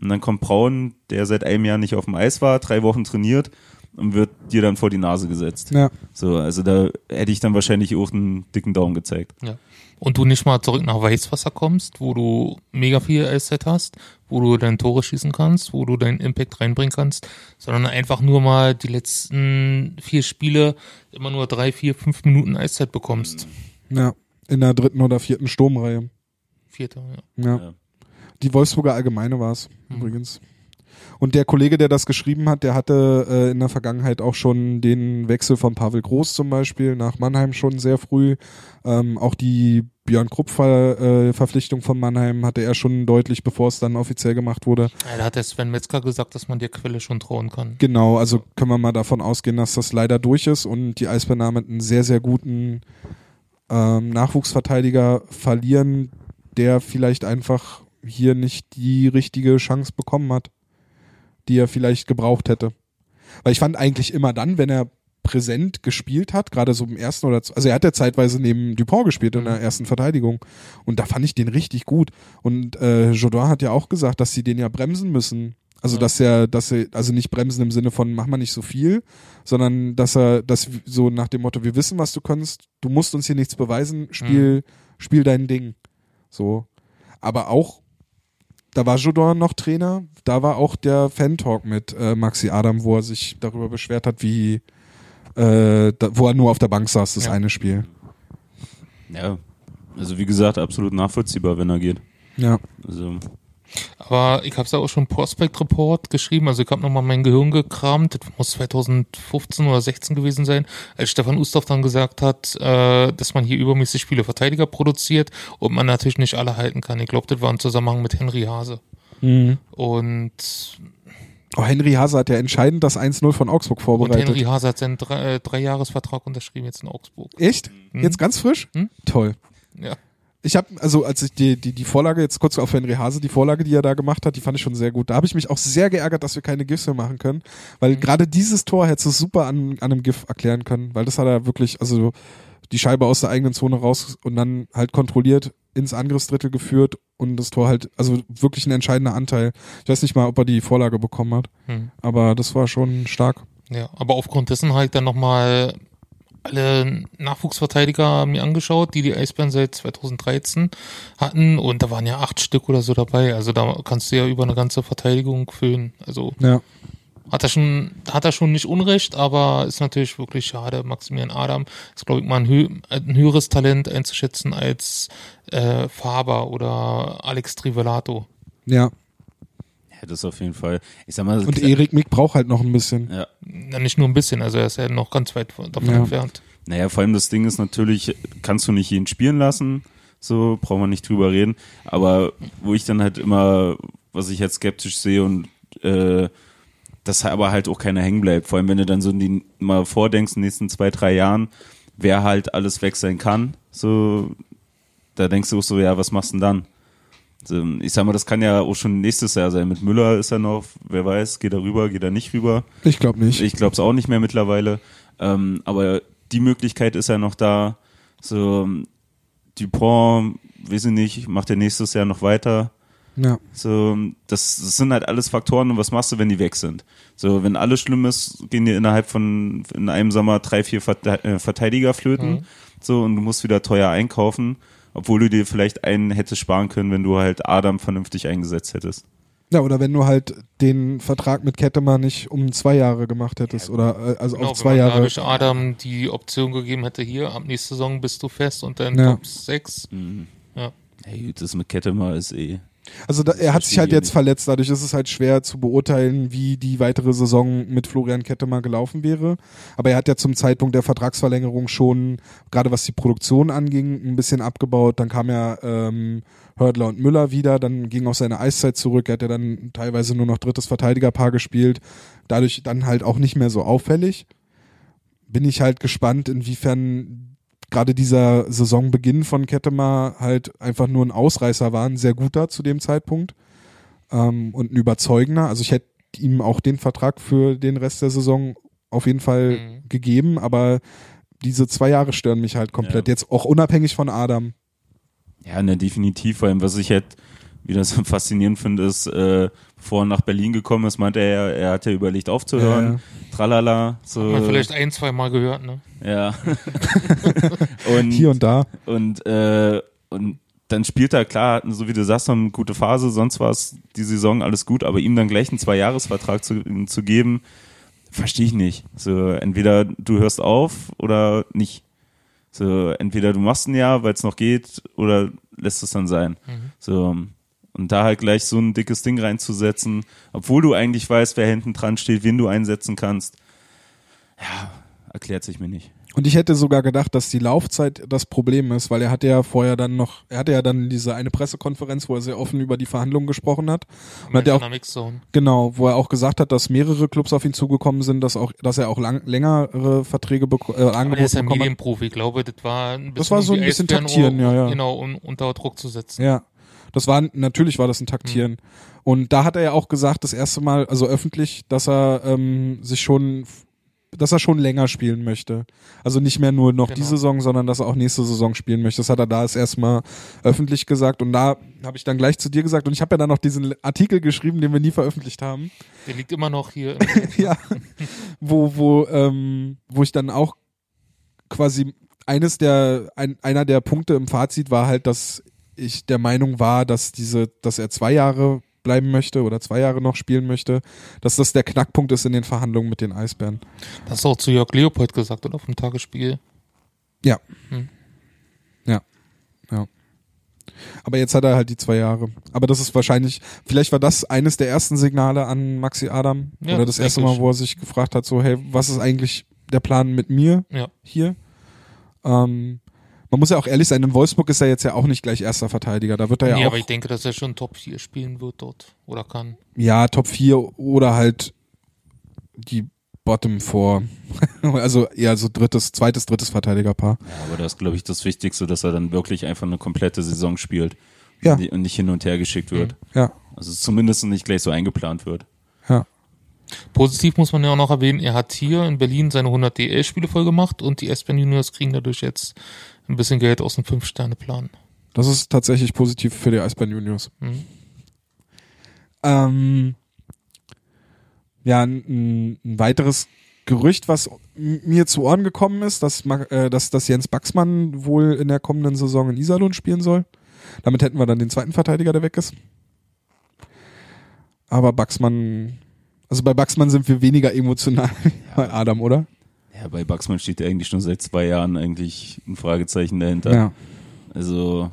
und dann kommt Braun, der seit einem Jahr nicht auf dem Eis war, drei Wochen trainiert und wird dir dann vor die Nase gesetzt. Ja. So, also da hätte ich dann wahrscheinlich auch einen dicken Daumen gezeigt. Ja. Und du nicht mal zurück nach Weißwasser kommst, wo du mega viel Eiszeit hast, wo du deine Tore schießen kannst, wo du deinen Impact reinbringen kannst, sondern einfach nur mal die letzten vier Spiele immer nur drei, vier, fünf Minuten Eiszeit bekommst. Ja. In der dritten oder vierten Sturmreihe. Vierte, ja. Ja. Ja. Die Wolfsburger Allgemeine war es Mhm. übrigens. Und der Kollege, der das geschrieben hat, der hatte äh, in der Vergangenheit auch schon den Wechsel von Pavel Groß zum Beispiel nach Mannheim schon sehr früh. Ähm, auch die Björn Krupp-Verpflichtung von Mannheim hatte er schon deutlich, bevor es dann offiziell gemacht wurde. Ja, Da hat der Sven Metzger gesagt, dass man der Quelle schon trauen kann. Genau, also können wir mal davon ausgehen, dass das leider durch ist und die Eisbären damit einen sehr, sehr guten ähm, Nachwuchsverteidiger verlieren, der vielleicht einfach hier nicht die richtige Chance bekommen hat, die er vielleicht gebraucht hätte. Weil ich fand eigentlich immer dann, wenn er präsent gespielt hat, gerade so im ersten oder also er hat ja zeitweise neben Dupont gespielt in der ersten Verteidigung und da fand ich den richtig gut und äh, Jodin hat ja auch gesagt, dass sie den ja bremsen müssen. Also dass er, dass er, also nicht bremsen im Sinne von mach mal nicht so viel, sondern dass er, dass so nach dem Motto, wir wissen, was du kannst, du musst uns hier nichts beweisen, spiel, spiel dein Ding. So. Aber auch da war Jodor noch Trainer, da war auch der Fan-Talk mit äh, Maxi Adam, wo er sich darüber beschwert hat, wie äh, da, wo er nur auf der Bank saß, das Ja. eine Spiel. Ja. Also wie gesagt, absolut nachvollziehbar, wenn er geht. Ja. Also, Aber ich habe es ja auch schon Prospect Report geschrieben, also ich habe nochmal mein Gehirn gekramt, das muss 2015 oder 16 gewesen sein, als Stefan Ustorf dann gesagt hat, äh, dass man hier übermäßig viele Verteidiger produziert und man natürlich nicht alle halten kann. Ich glaube, das war im Zusammenhang mit Henry Hase. Mhm. Und, Oh, Henry Hase hat ja entscheidend das 1-0 von Augsburg und vorbereitet. Henry Hase hat seinen drei, äh, Dreijahresvertrag unterschrieben jetzt in Augsburg. Echt? Mhm. Jetzt ganz frisch? Mhm. Toll. Ja. Ich habe, also als ich die, die, die Vorlage, jetzt kurz auf Henry Hase, die Vorlage, die er da gemacht hat, die fand ich schon sehr gut. Da habe ich mich auch sehr geärgert, dass wir keine GIFs mehr machen können, weil gerade dieses Tor hättest du super an, an einem GIF erklären können, weil das hat er wirklich, also die Scheibe aus der eigenen Zone raus und dann halt kontrolliert ins Angriffsdrittel geführt und das Tor halt, also wirklich ein entscheidender Anteil. Ich weiß nicht mal, ob er die Vorlage bekommen hat, Hm. aber das war schon stark. Ja, aber aufgrund dessen ich dann nochmal alle Nachwuchsverteidiger mir angeschaut, die die Eisbären seit 2013 hatten und da waren ja acht Stück oder so dabei. Also da kannst du ja über eine ganze Verteidigung füllen. Also Ja. hat er schon, hat er schon nicht Unrecht, aber ist natürlich wirklich schade. Maximilian Adam ist, glaube ich, mal ein, hö ein höheres Talent einzuschätzen als äh, Faber oder Alex Trivelato. Ja. Ja, das auf jeden Fall. Ich sag mal, Und Erik Mick braucht halt noch ein bisschen. ja. Na, nicht nur ein bisschen, also er ist ja noch ganz weit von- davon Ja. entfernt. Naja, vor allem das Ding ist natürlich, kannst du nicht jeden spielen lassen, so brauchen wir nicht drüber reden. Aber wo ich dann halt immer, was ich jetzt skeptisch sehe und äh, dass aber halt auch keiner hängen bleibt. Vor allem, wenn du dann so in die, mal vordenkst, in den nächsten zwei, drei Jahren, wer halt alles weg sein kann, so, da denkst du auch so, ja, was machst du denn dann? So, ich sag mal, das kann ja auch schon nächstes Jahr sein. Mit Müller ist er noch, wer weiß, geht er rüber, geht er nicht rüber. Ich glaube nicht. Ich glaube es auch nicht mehr mittlerweile. Ähm, aber die Möglichkeit ist ja noch da. So, ähm, Dupont, weiß ich nicht, macht er nächstes Jahr noch weiter. ja. So, das, das sind halt alles Faktoren und was machst du, wenn die weg sind? So, wenn alles schlimm ist, gehen dir innerhalb von in einem Sommer drei, vier äh, Verteidiger flöten. Mhm. So, und du musst wieder teuer einkaufen, obwohl du dir vielleicht einen hättest sparen können, wenn du halt Adam vernünftig eingesetzt hättest. Ja, oder wenn du halt den Vertrag mit Kettemer nicht um zwei Jahre gemacht hättest oder äh, also Genau, auf zwei wenn man Jahre. dadurch Adam die Option gegeben hätte, hier, ab nächste Saison bist du fest und dann Ja. Top 6. Mhm. Ja. Hey, das mit Kette mal ist eh. Also da, er hat sich halt jetzt verletzt, dadurch ist es halt schwer zu beurteilen, wie die weitere Saison mit Florian Kettemer gelaufen wäre. Aber er hat ja zum Zeitpunkt der Vertragsverlängerung schon, gerade was die Produktion anging, ein bisschen abgebaut. Dann kam ja ähm, Hördler und Müller wieder, dann ging auch seine Eiszeit zurück. Er hat ja dann teilweise nur noch drittes Verteidigerpaar gespielt. Dadurch dann halt auch nicht mehr so auffällig. Bin ich halt gespannt, inwiefern gerade dieser Saisonbeginn von Kettemar halt einfach nur ein Ausreißer war, ein sehr guter zu dem Zeitpunkt ähm, und ein überzeugender. Also ich hätte ihm auch den Vertrag für den Rest der Saison auf jeden Fall Mhm. gegeben, aber diese zwei Jahre stören mich halt komplett. Ja. Jetzt auch unabhängig von Adam. Ja, ne, definitiv. Vor allem, was ich halt wieder so faszinierend finde, ist, äh, bevor er nach Berlin gekommen ist, meinte er, er hat ja überlegt aufzuhören. Ja, Tralala. So, Hat man vielleicht ein, zwei Mal gehört, ne? ja. und, Hier und da. und, äh, und dann spielt er, klar, hatten, so wie du sagst, eine gute Phase, sonst war es die Saison alles gut, aber ihm dann gleich einen Zweijahresvertrag zu, zu geben, verstehe ich nicht. So, entweder du hörst auf oder nicht. So, entweder du machst ein Jahr, weil es noch geht, oder lässt es dann sein. Mhm. So, und da halt gleich so ein dickes Ding reinzusetzen, obwohl du eigentlich weißt, wer hinten dran steht, wen du einsetzen kannst, ja, erklärt sich mir nicht. Und ich hätte sogar gedacht, dass die Laufzeit das Problem ist, weil er hatte ja vorher dann noch, er hatte ja dann diese eine Pressekonferenz, wo er sehr offen über die Verhandlungen gesprochen hat. Und hat ja auch, genau, wo er auch gesagt hat, dass mehrere Clubs auf ihn zugekommen sind, dass auch, dass er auch lang, längere Verträge beko- äh, Aber der ist angeboten hat. Medienprofi. Ich glaube, das war ein bisschen, Das war so ein bisschen taktieren, ja, ja. Genau, um unter Druck zu setzen. Ja. Das war, natürlich war das ein Taktieren. Und da hat er ja auch gesagt, das erste Mal, also öffentlich, dass er ähm, sich schon, dass er schon länger spielen möchte. Also nicht mehr nur noch Genau. die Saison, sondern dass er auch nächste Saison spielen möchte. Das hat er da das erste Mal öffentlich gesagt. Und da habe ich dann gleich zu dir gesagt, und ich habe ja dann noch diesen Artikel geschrieben, den wir nie veröffentlicht haben. Der liegt immer noch hier. ja, wo, wo, ähm, wo ich dann auch quasi eines der, ein, einer der Punkte im Fazit war halt, dass ich der Meinung war, dass diese, dass er zwei Jahre bleiben möchte oder zwei Jahre noch spielen möchte, dass das der Knackpunkt ist in den Verhandlungen mit den Eisbären. Das hast du auch zu Jörg Leopold gesagt, oder? Vom Tagesspiegel. Ja. Hm. Ja. Ja. Aber jetzt hat er halt die zwei Jahre. Aber das ist wahrscheinlich, vielleicht war das eines der ersten Signale an Maxi Adam. Ja, oder das erste Mal, wo er sich gefragt hat, so, hey, was ist eigentlich der Plan mit mir Ja. hier? Ähm, man muss ja auch ehrlich sein, in Wolfsburg ist er jetzt ja auch nicht gleich erster Verteidiger. Da wird er ja nee, auch aber ich denke, dass er schon Top 4 spielen wird dort. Oder kann. ja, Top 4 oder halt die Bottom 4. also eher so drittes, zweites, drittes Verteidigerpaar. Ja, aber das ist, glaube ich, das Wichtigste, dass er dann wirklich einfach eine komplette Saison spielt. Ja. Und nicht hin und her geschickt wird. Ja, Also zumindest nicht gleich so eingeplant wird. ja. Positiv muss man ja auch noch erwähnen, er hat hier in Berlin seine 100 DL-Spiele voll gemacht und die Espen Juniors kriegen dadurch jetzt ein bisschen Geld aus dem Fünf-Sterne-Plan. Das ist tatsächlich positiv für die Eisbären Juniors. Mhm. Ähm, ja, ein, ein weiteres Gerücht, was mir zu Ohren gekommen ist, dass, äh, dass, dass Jens Baxmann wohl in der kommenden Saison in Iserlohn spielen soll. Damit hätten wir dann den zweiten Verteidiger, der weg ist. Aber Baxmann, also bei Baxmann sind wir weniger emotional wie bei Adam, oder? Ja, bei Baxmann steht ja eigentlich schon seit zwei Jahren eigentlich ein Fragezeichen dahinter. Ja. Also,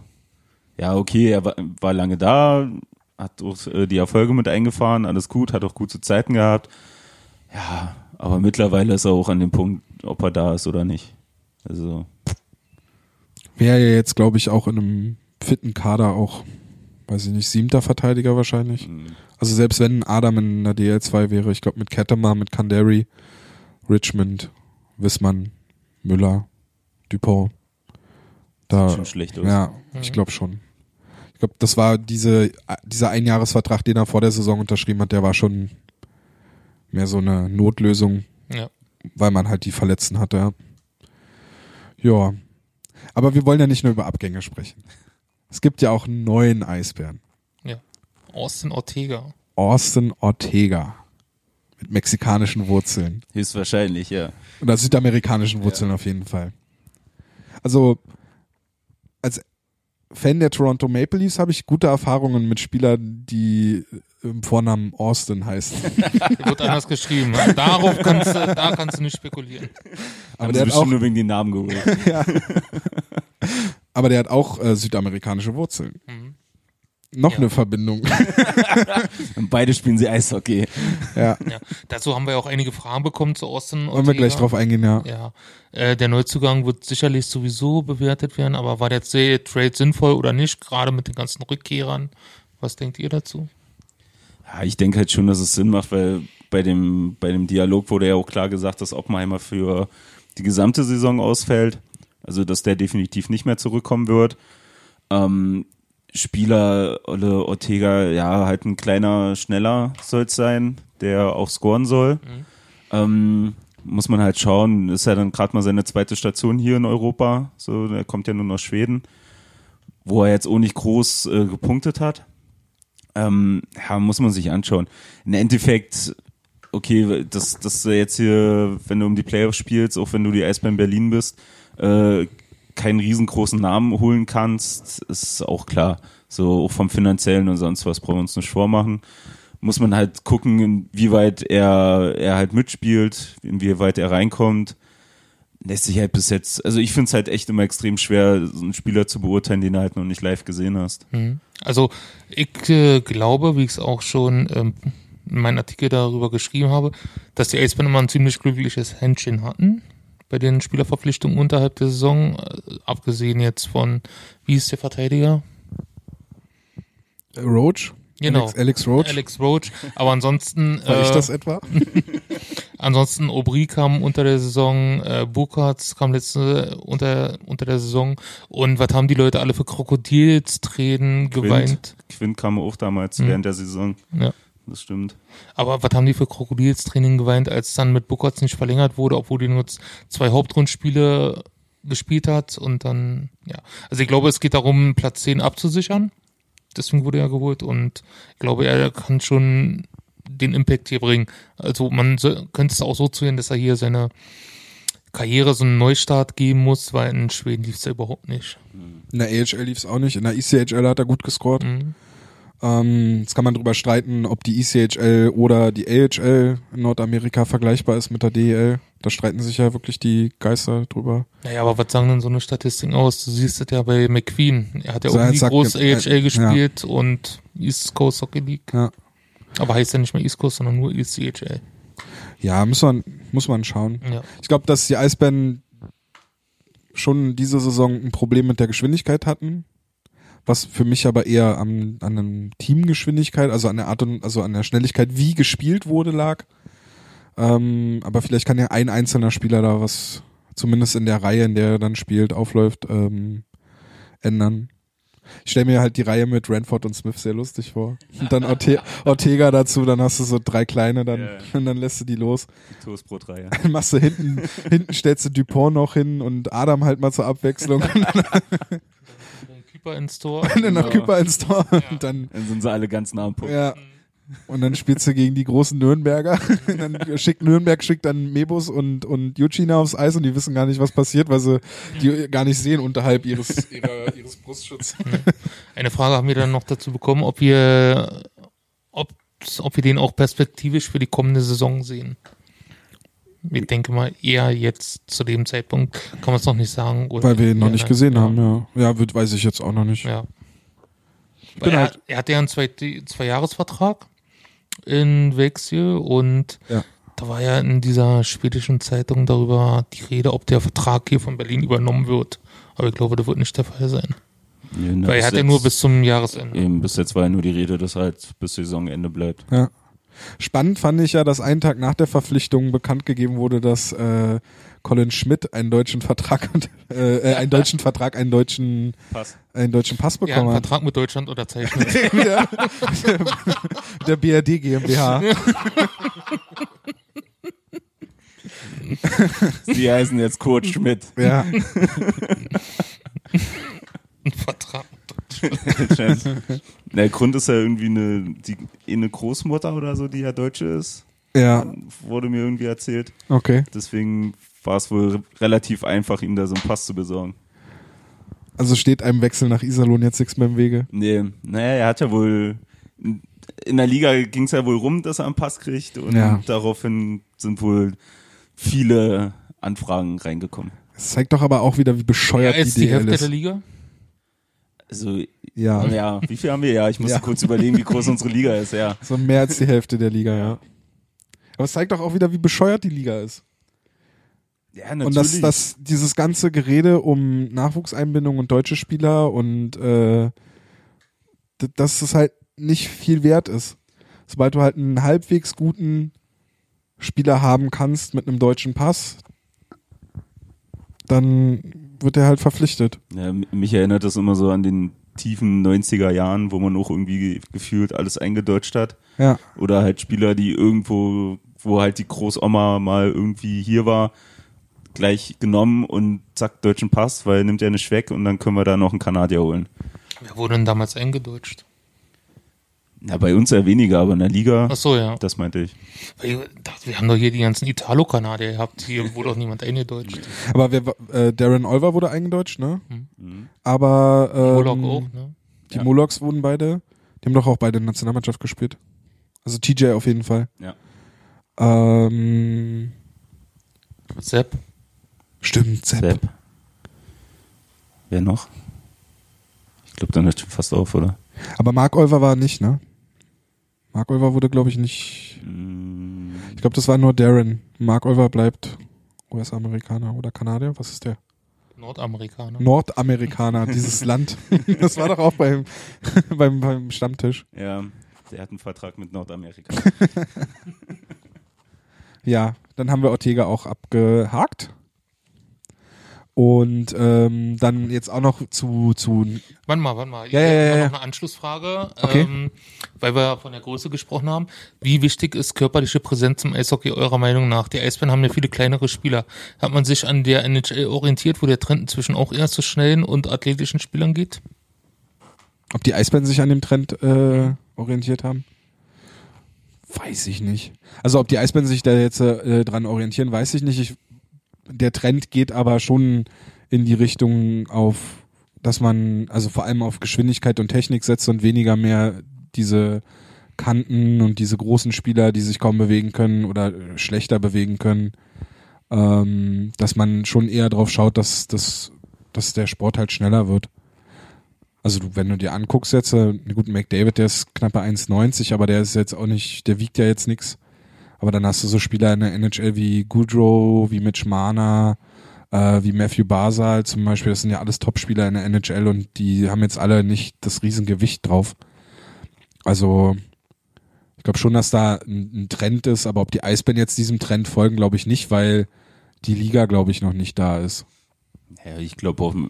ja, okay, er war, war lange da, hat auch äh, die Erfolge mit eingefahren, alles gut, hat auch gute Zeiten gehabt. Ja, aber mittlerweile ist er auch an dem Punkt, ob er da ist oder nicht. Also, Wäre ja jetzt, glaube ich, auch in einem fitten Kader auch, weiß ich nicht, siebter Verteidiger wahrscheinlich. mh, Also selbst wenn Adam in der DL2 wäre, ich glaube mit Kettemar, mit Kandari, Richmond, Wissmann, Müller, Dupont. Da, schon schlecht aus. ja, ich glaube schon. Ich glaube, das war diese, dieser Einjahresvertrag, den er vor der Saison unterschrieben hat, der war schon mehr so eine Notlösung, Ja. weil man halt die Verletzten hatte. Ja. ja. Aber wir wollen ja nicht nur über Abgänge sprechen. Es gibt ja auch einen neuen Eisbären. Austin Ortega. Austin Ortega. Mit mexikanischen Wurzeln. Höchstwahrscheinlich, ja. Oder südamerikanischen Wurzeln auf jeden Fall. Also, als Fan der Toronto Maple Leafs habe ich gute Erfahrungen mit Spielern, die im Vornamen Austin heißen. Wird anders geschrieben. ne? Darauf kannst du, da kannst du nicht spekulieren. Aber Haben der, hat auch, nur wegen den Namen geholt. aber der hat auch äh, südamerikanische Wurzeln. Mhm. Noch Ja. eine Verbindung. Beide spielen sie Eishockey. ja. Ja. Dazu haben wir ja auch einige Fragen bekommen zu Austin. Wollen wir gleich drauf eingehen, ja. Ja, äh, der Neuzugang wird sicherlich sowieso bewertet werden, aber war der Trade sinnvoll oder nicht, gerade mit den ganzen Rückkehrern? Was denkt ihr dazu? Ja, ich denke halt schon, dass es Sinn macht, weil bei dem, bei dem Dialog wurde ja auch klar gesagt, dass Oppenheimer für die gesamte Saison ausfällt. Also, dass der definitiv nicht mehr zurückkommen wird. Ähm, Spieler Olle Ortega, ja, halt ein kleiner, schneller soll es sein, der auch scoren soll. Ähm, muss man halt schauen, ist ja dann gerade mal seine zweite Station hier in Europa. So, er kommt ja nun aus Schweden, wo er jetzt auch nicht groß äh, gepunktet hat. Ähm, ja, muss man sich anschauen. Im Endeffekt, okay, dass dass du jetzt hier, wenn du um die Playoffs spielst, auch wenn du die Eisbären Berlin bist, äh, keinen riesengroßen Namen holen kannst, ist auch klar. So auch vom finanziellen und sonst was brauchen wir uns nicht vormachen. Muss man halt gucken, inwieweit er, er halt mitspielt, inwieweit er reinkommt. Lässt sich halt bis jetzt, also ich finde es halt echt immer extrem schwer, so einen Spieler zu beurteilen, den du halt noch nicht live gesehen hast. Also ich äh, glaube, wie ich es auch schon ähm, in meinem Artikel darüber geschrieben habe, dass die Eisbären immer ein ziemlich glückliches Händchen hatten bei den Spielerverpflichtungen unterhalb der Saison, äh, abgesehen jetzt von, wie ist der Verteidiger? Roach? Genau. Alex, Alex Roach? Alex Roach. Aber ansonsten, War ich äh, das etwa? ansonsten Aubry kam unter der Saison, äh, Burkhardt kam letzte unter unter der Saison. Und was haben die Leute alle für Krokodilstränen geweint? Quint, Quint kam auch damals Mhm. während der Saison. Ja. Das stimmt. Aber was haben die für Krokodilstränen geweint, als dann mit Burkhardt nicht verlängert wurde, obwohl die nur zwei Hauptrundspiele gespielt hat und dann, ja. Also ich glaube, es geht darum, Platz 10 abzusichern. Deswegen wurde er geholt und ich glaube, er kann schon den Impact hier bringen. Also man so, könnte es auch so sehen, dass er hier seine Karriere so einen Neustart geben muss, weil in Schweden lief es ja überhaupt nicht. In der AHL lief es auch nicht. In der ECHL hat er gut gescored. Mhm. Ähm, jetzt kann man drüber streiten, ob die ECHL oder die AHL in Nordamerika vergleichbar ist mit der DEL. Da streiten sich ja wirklich die Geister drüber. Naja, aber was sagen denn so eine Statistiken aus? Du siehst es ja bei McQueen. Er hat ja So, auch nie groß äh, AHL gespielt und East Coast Hockey League. Ja. Aber heißt ja nicht mehr East Coast, sondern nur ECHL. Ja, muss man, muss man schauen. Ja. Ich glaube, dass die Eisbären schon diese Saison ein Problem mit der Geschwindigkeit hatten. Was für mich aber eher am, an der Teamgeschwindigkeit, also an der Art und, also an der Schnelligkeit, wie gespielt wurde, lag. Ähm, aber vielleicht kann ja ein einzelner Spieler da was, zumindest in der Reihe, in der er dann spielt, aufläuft, ähm, ändern. Ich stelle mir halt die Reihe mit Ranford und Smith sehr lustig vor. Und dann Orte Ortega dazu, dann hast du so drei kleine, dann, Ja. und dann lässt du die los. Die Toastbrotreihe. Dann machst du hinten, hinten stellst du Dupont noch hin und Adam halt mal zur Abwechslung Keeper ins Tor. und dann noch Genau. Küpper ins Tor und dann, Dann sind sie alle ganz nah am Punkt. ja. Und dann spielst du gegen die großen Nürnberger. Und dann schickt Nürnberg schickt dann Mebus und, und Jucina aufs Eis und die wissen gar nicht, was passiert, weil sie die gar nicht sehen unterhalb ihres, ihrer, ihres Brustschutzes. Eine Frage haben wir dann noch dazu bekommen, ob wir, ob, ob wir den auch perspektivisch für die kommende Saison sehen. Ich denke mal eher jetzt zu dem Zeitpunkt kann man es noch nicht sagen. Weil wir ihn noch nicht gesehen ja. haben, ja. Ja, wird, weiß ich jetzt auch noch nicht. Ja. er, halt- er hatte ja einen zwei, zwei Jahresvertrag in Wexel und Ja. da war ja in dieser schwedischen Zeitung darüber die Rede, ob der Vertrag hier von Berlin übernommen wird. Aber ich glaube, das wird nicht der Fall sein. Ja, na, Weil er hat ja nur bis zum Jahresende. Eben, bis jetzt war ja nur die Rede, dass er halt bis Saisonende bleibt. Ja. Spannend fand ich ja, dass einen Tag nach der Verpflichtung bekannt gegeben wurde, dass äh, Colin Schmidt einen deutschen Vertrag, äh, äh, einen deutschen Vertrag, einen deutschen, Passt. einen deutschen Pass Ja, einen bekommen hat. Vertrag mit Deutschland unterzeichnet. Ja. der BRD GmbH. Sie heißen jetzt Kurt Schmidt. Ja. Ein Vertrag mit Deutschland. Der Grund ist ja irgendwie eine, die, eine Großmutter oder so, die ja Deutsche ist. Ja, Wurde mir irgendwie erzählt. okay. Deswegen war es wohl relativ einfach, ihm da so einen Pass zu besorgen. Also steht einem Wechsel nach Iserlohn jetzt nichts mehr im Wege. Nee, naja, er hat ja wohl. In der Liga ging es ja wohl rum, dass er einen Pass kriegt und Ja. daraufhin sind wohl viele Anfragen reingekommen. Das zeigt doch aber auch wieder, wie Ja, bescheuert ist die die DL Hälfte ist. der Liga? Also, Ja, ja, wie viel haben wir? Ja, ich musste Ja. kurz überlegen, wie groß unsere Liga ist, ja. so mehr als die Hälfte der Liga, ja. Aber es zeigt doch auch wieder, wie bescheuert die Liga ist. Ja, Und dass, dass dieses ganze Gerede um Nachwuchseinbindung und deutsche Spieler und äh, dass es halt nicht viel wert ist. Sobald du halt einen halbwegs guten Spieler haben kannst mit einem deutschen Pass, dann wird er halt verpflichtet. Ja, mich erinnert das immer so an den tiefen 90er Jahren, wo man auch irgendwie gefühlt alles eingedeutscht hat. Ja, Oder halt Spieler, die irgendwo, wo halt die Großoma mal irgendwie hier war, gleich genommen und zack, deutschen Pass, weil nimmt er nicht weg und dann können wir da noch einen Kanadier holen. Wer wurde denn damals eingedeutscht? Ja, bei uns ja weniger, aber in der Liga, Ach so, ja. das meinte ich. Ich dachte, wir haben doch hier die ganzen Italo-Kanadier gehabt. Hier wurde auch niemand eingedeutscht. aber wer, äh, Darren Olver wurde eingedeutscht, ne? Mhm. Aber ähm, Moloch auch, ne? die Ja. Molochs wurden beide, die haben doch auch beide in der Nationalmannschaft gespielt. Also TJ auf jeden Fall. Ja. Ähm, Sepp. stimmt, Sepp. Sepp. Wer noch? Ich glaube, dann hört schon fast auf, oder? Aber Mark Olver war nicht, ne? Mark Olver wurde, glaube ich, nicht. Mm, Ich glaube, das war nur Darren. Mark Olver bleibt US-Amerikaner oder Kanadier. Was ist der? Nordamerikaner. Nordamerikaner, dieses Land. Das war doch auch beim, beim, beim Stammtisch. Ja, der hat einen Vertrag mit Nordamerika. Ja, dann haben wir Ortega auch abgehakt. Und ähm, dann jetzt auch noch zu, zu Warte mal, warte mal. Ich Ja, ja, ja, ja. noch eine Anschlussfrage, Okay. ähm, weil wir von der Größe gesprochen haben. Wie wichtig ist körperliche Präsenz im Eishockey eurer Meinung nach? Die Eisbären haben ja viele kleinere Spieler. Hat man sich an der NHL orientiert, wo der Trend inzwischen auch eher zu schnellen und athletischen Spielern geht? Ob die Eisbären sich an dem Trend äh, orientiert haben? Weiß ich nicht. Also ob die Eisbären sich da jetzt äh, dran orientieren, weiß ich nicht. Ich der Trend geht aber schon in die Richtung auf, dass man also vor allem auf Geschwindigkeit und Technik setzt und weniger mehr diese Kanten und diese großen Spieler, die sich kaum bewegen können oder schlechter bewegen können, ähm, dass man schon eher drauf schaut, dass, dass, dass der Sport halt schneller wird. Also du, wenn du dir anguckst jetzt, äh, gut, McDavid, der ist knappe 1,90, aber der ist jetzt auch nicht, der wiegt ja jetzt nix. Aber dann hast du so Spieler in der NHL wie Goodrow, wie Mitch Marner, äh, wie Matthew Basal zum Beispiel. Das sind ja alles Top-Spieler in der NHL und die haben jetzt alle nicht das Riesengewicht drauf. Also ich glaube schon, dass da ein, ein Trend ist, aber ob die Eisbären jetzt diesem Trend folgen, glaube ich nicht, weil die Liga, glaube ich, noch nicht da ist. Ja, ich glaube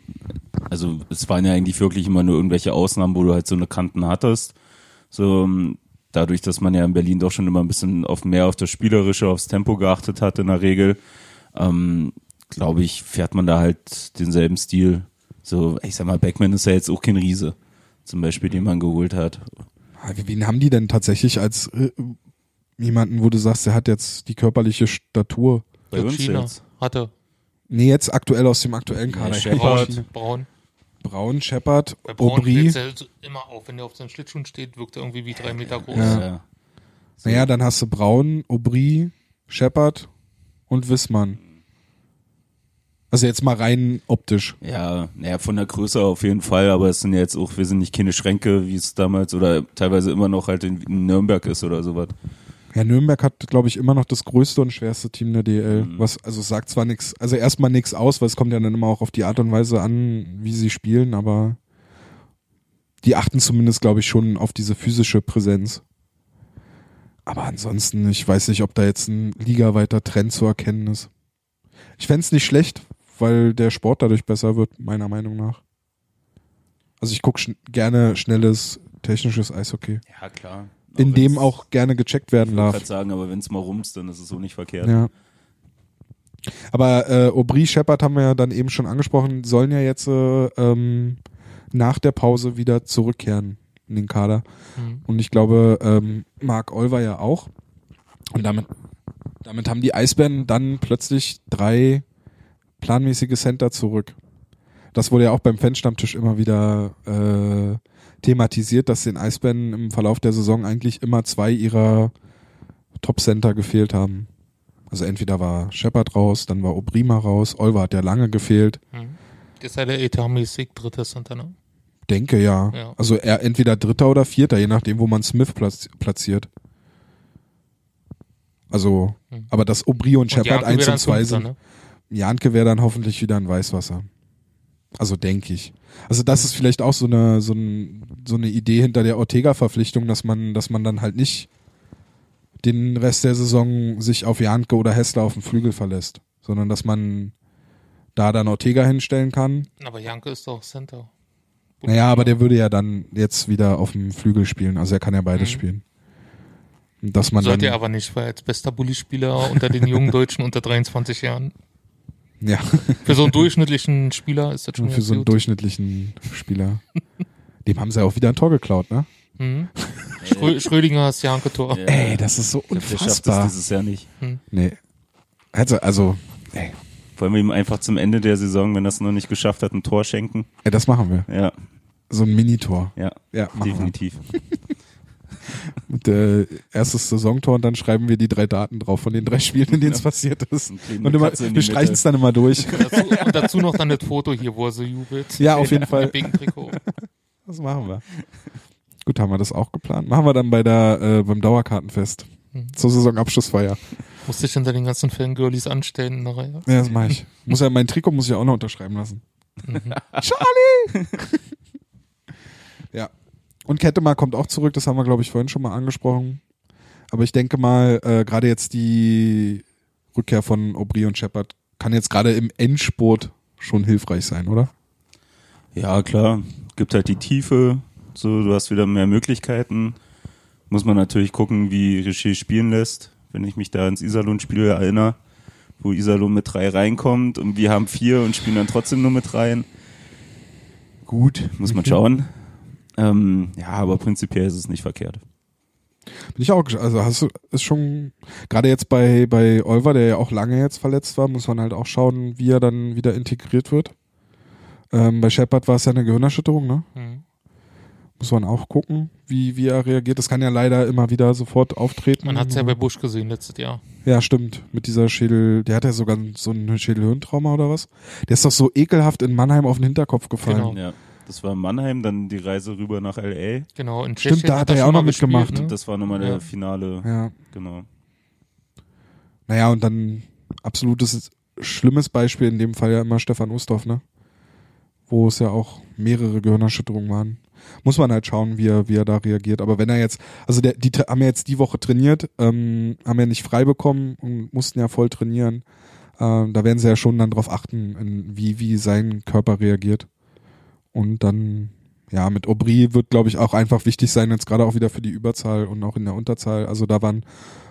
also es waren ja eigentlich wirklich immer nur irgendwelche Ausnahmen, wo du halt so eine Kanten hattest. So, dadurch, dass man ja in Berlin doch schon immer ein bisschen auf mehr auf das Spielerische, aufs Tempo geachtet hat in der Regel, ähm, glaube ich, fährt man da halt denselben Stil. So, ich sag mal, Beckman ist ja jetzt auch kein Riese, zum Beispiel, den man geholt hat. Ah, Wen haben die denn tatsächlich als äh, jemanden, wo du sagst, der hat jetzt die körperliche Statur? Bei uns China jetzt. hatte. Nee, jetzt aktuell aus dem aktuellen Kader. Shepard. Braun, Braun. Shepard, Bei Braun Aubry. er immer auf, wenn er auf seinen Schlittschuhen steht, wirkt er irgendwie wie drei Meter groß. Ja. Naja, dann hast du Braun, Aubry, Shepard und Wissmann. Also jetzt mal rein optisch. Ja, naja, von der Größe auf jeden Fall, aber es sind ja jetzt auch, wir sind nicht keine Schränke, wie es damals oder teilweise immer noch halt in, in Nürnberg ist oder sowas. Ja, Nürnberg hat, glaube ich, immer noch das größte und schwerste Team der DL. Mhm. Was, also es sagt zwar nichts, also erstmal nichts aus, weil es kommt ja dann immer auch auf die Art und Weise an, wie sie spielen, aber die achten zumindest, glaube ich, schon auf diese physische Präsenz. Aber ansonsten, ich weiß nicht, ob da jetzt ein ligaweiter Trend zu erkennen ist. Ich fänd's nicht schlecht, weil der Sport dadurch besser wird, meiner Meinung nach. Also ich gucke schn gerne schnelles, technisches Eishockey. Ja, klar. In dem auch gerne gecheckt werden Ich darf. wollte sagen, aber wenn es mal rumst, dann ist es so nicht verkehrt. Ja. Aber äh, Aubry, Shepard haben wir ja dann eben schon angesprochen, sollen ja jetzt äh, ähm, nach der Pause wieder zurückkehren in den Kader. Mhm. Und ich glaube, ähm, Mark Olver ja auch. Und damit, damit haben die Eisbären dann plötzlich drei planmäßige Center zurück. Das wurde ja auch beim Fanstammtisch immer wieder äh, thematisiert, dass den Eisbären im Verlauf der Saison eigentlich immer zwei ihrer Top-Center gefehlt haben. Also entweder war Shepard raus, dann war Obrima raus, Olver hat ja lange gefehlt. Das ist ja der etatmäßig dritte Center, ne? Denke ja. Ja. Also er entweder Dritter oder Vierter, je nachdem, wo man Smith platz platziert. Also, Mhm. aber dass Aubry und Shepard Janke eins wäre dann und zwei Fünfter, sind. Ne? Janke wäre dann hoffentlich wieder ein Weißwasser. Also denke ich. Also das ist vielleicht auch so eine so, ein, so eine Idee hinter der Ortega-Verpflichtung, dass man, dass man dann halt nicht den Rest der Saison sich auf Janke oder Hessler auf dem Flügel verlässt, sondern dass man da dann Ortega hinstellen kann. Aber Janke ist doch Center. Naja, aber der würde ja dann jetzt wieder auf dem Flügel spielen. Also er kann ja beides Mhm. spielen. Dass man Sollte er aber nicht, weil als bester Bully-Spieler unter den jungen Deutschen unter 23 Jahren. Ja, Für so einen durchschnittlichen Spieler ist das schon für so einen gut. durchschnittlichen Spieler. Dem haben sie ja auch wieder ein Tor geklaut, ne? Mhm. Schrö Schrödingers Janke-Tor. Ja. Ey, das ist so Ich glaub, der schafft es unfassbar. dieses Jahr nicht. Nee. Also, also, ey, Wollen wir ihm einfach zum Ende der Saison, wenn er es noch nicht geschafft hat, ein Tor schenken? ey, das machen wir. Ja, So ein Minitor. ja, Ja, machen definitiv. Mit, äh, erstes Saisontor und dann schreiben wir die drei Daten drauf von den drei Spielen, in denen es passiert ist. Und Und immer, wir streichen es dann immer durch. dazu, und dazu noch dann das Foto hier, wo er so jubelt. Ja, auf jeden Fall. Das machen wir. Gut, haben wir das auch geplant. Machen wir dann bei der, äh, beim Dauerkartenfest. Mhm. Zur Saisonabschlussfeier. Musste ich hinter den ganzen Fangirlies anstellen in der Reihe. Ja, das mache ich. Muss ja, mein Trikot muss ich auch noch unterschreiben lassen. Mhm. Charlie! ja. Und Kettemar kommt auch zurück, das haben wir, glaube ich, vorhin schon mal angesprochen. Aber ich denke mal, äh, gerade jetzt die Rückkehr von Aubry und Shepard kann jetzt gerade im Endspurt schon hilfreich sein, oder? Ja, klar. Gibt halt die Tiefe. So, du hast wieder mehr Möglichkeiten. Muss man natürlich gucken, wie Richer spielen lässt. Wenn ich mich da ins Iserlohn-Spiel erinnere, wo Iserlohn mit drei reinkommt und wir haben vier und spielen dann trotzdem nur mit rein. Gut, muss man schauen. Ähm, ja, aber prinzipiell ist es nicht verkehrt. Bin ich auch, gesch- also hast du, ist schon, gerade jetzt bei, bei Olver, der ja auch lange jetzt verletzt war, muss man halt auch schauen, wie er dann wieder integriert wird. Ähm, bei Shepard war es ja eine Gehirnerschütterung, ne? Mhm. Muss man auch gucken, wie, wie er reagiert. Das kann ja leider immer wieder sofort auftreten. Man hat es ja bei Bush gesehen letztes Jahr. Ja, stimmt. Mit dieser Schädel, der hat ja sogar so ein Schädelhirntrauma oder was? Der ist doch so ekelhaft in Mannheim auf den Hinterkopf gefallen. Genau. Ja. Das war in Mannheim, dann die Reise rüber nach L.A. Genau, in Stimmt, Tschechien da hat er ja auch noch gespielt, mitgemacht. Ne? Das war nochmal der Ja. finale, Ja. genau. Naja, und dann absolutes schlimmes Beispiel in dem Fall ja immer Stefan Ustorf, ne? Wo es ja auch mehrere Gehirnerschütterungen waren. Muss man halt schauen, wie er, wie er da reagiert. Aber wenn er jetzt, also der, die haben ja jetzt die Woche trainiert, ähm, haben ja nicht frei bekommen und mussten ja voll trainieren. Ähm, da werden sie ja schon dann drauf achten, in, wie, wie sein Körper reagiert. Und dann, ja, mit Aubry wird, glaube ich, auch einfach wichtig sein, jetzt gerade auch wieder für die Überzahl und auch in der Unterzahl. Also da waren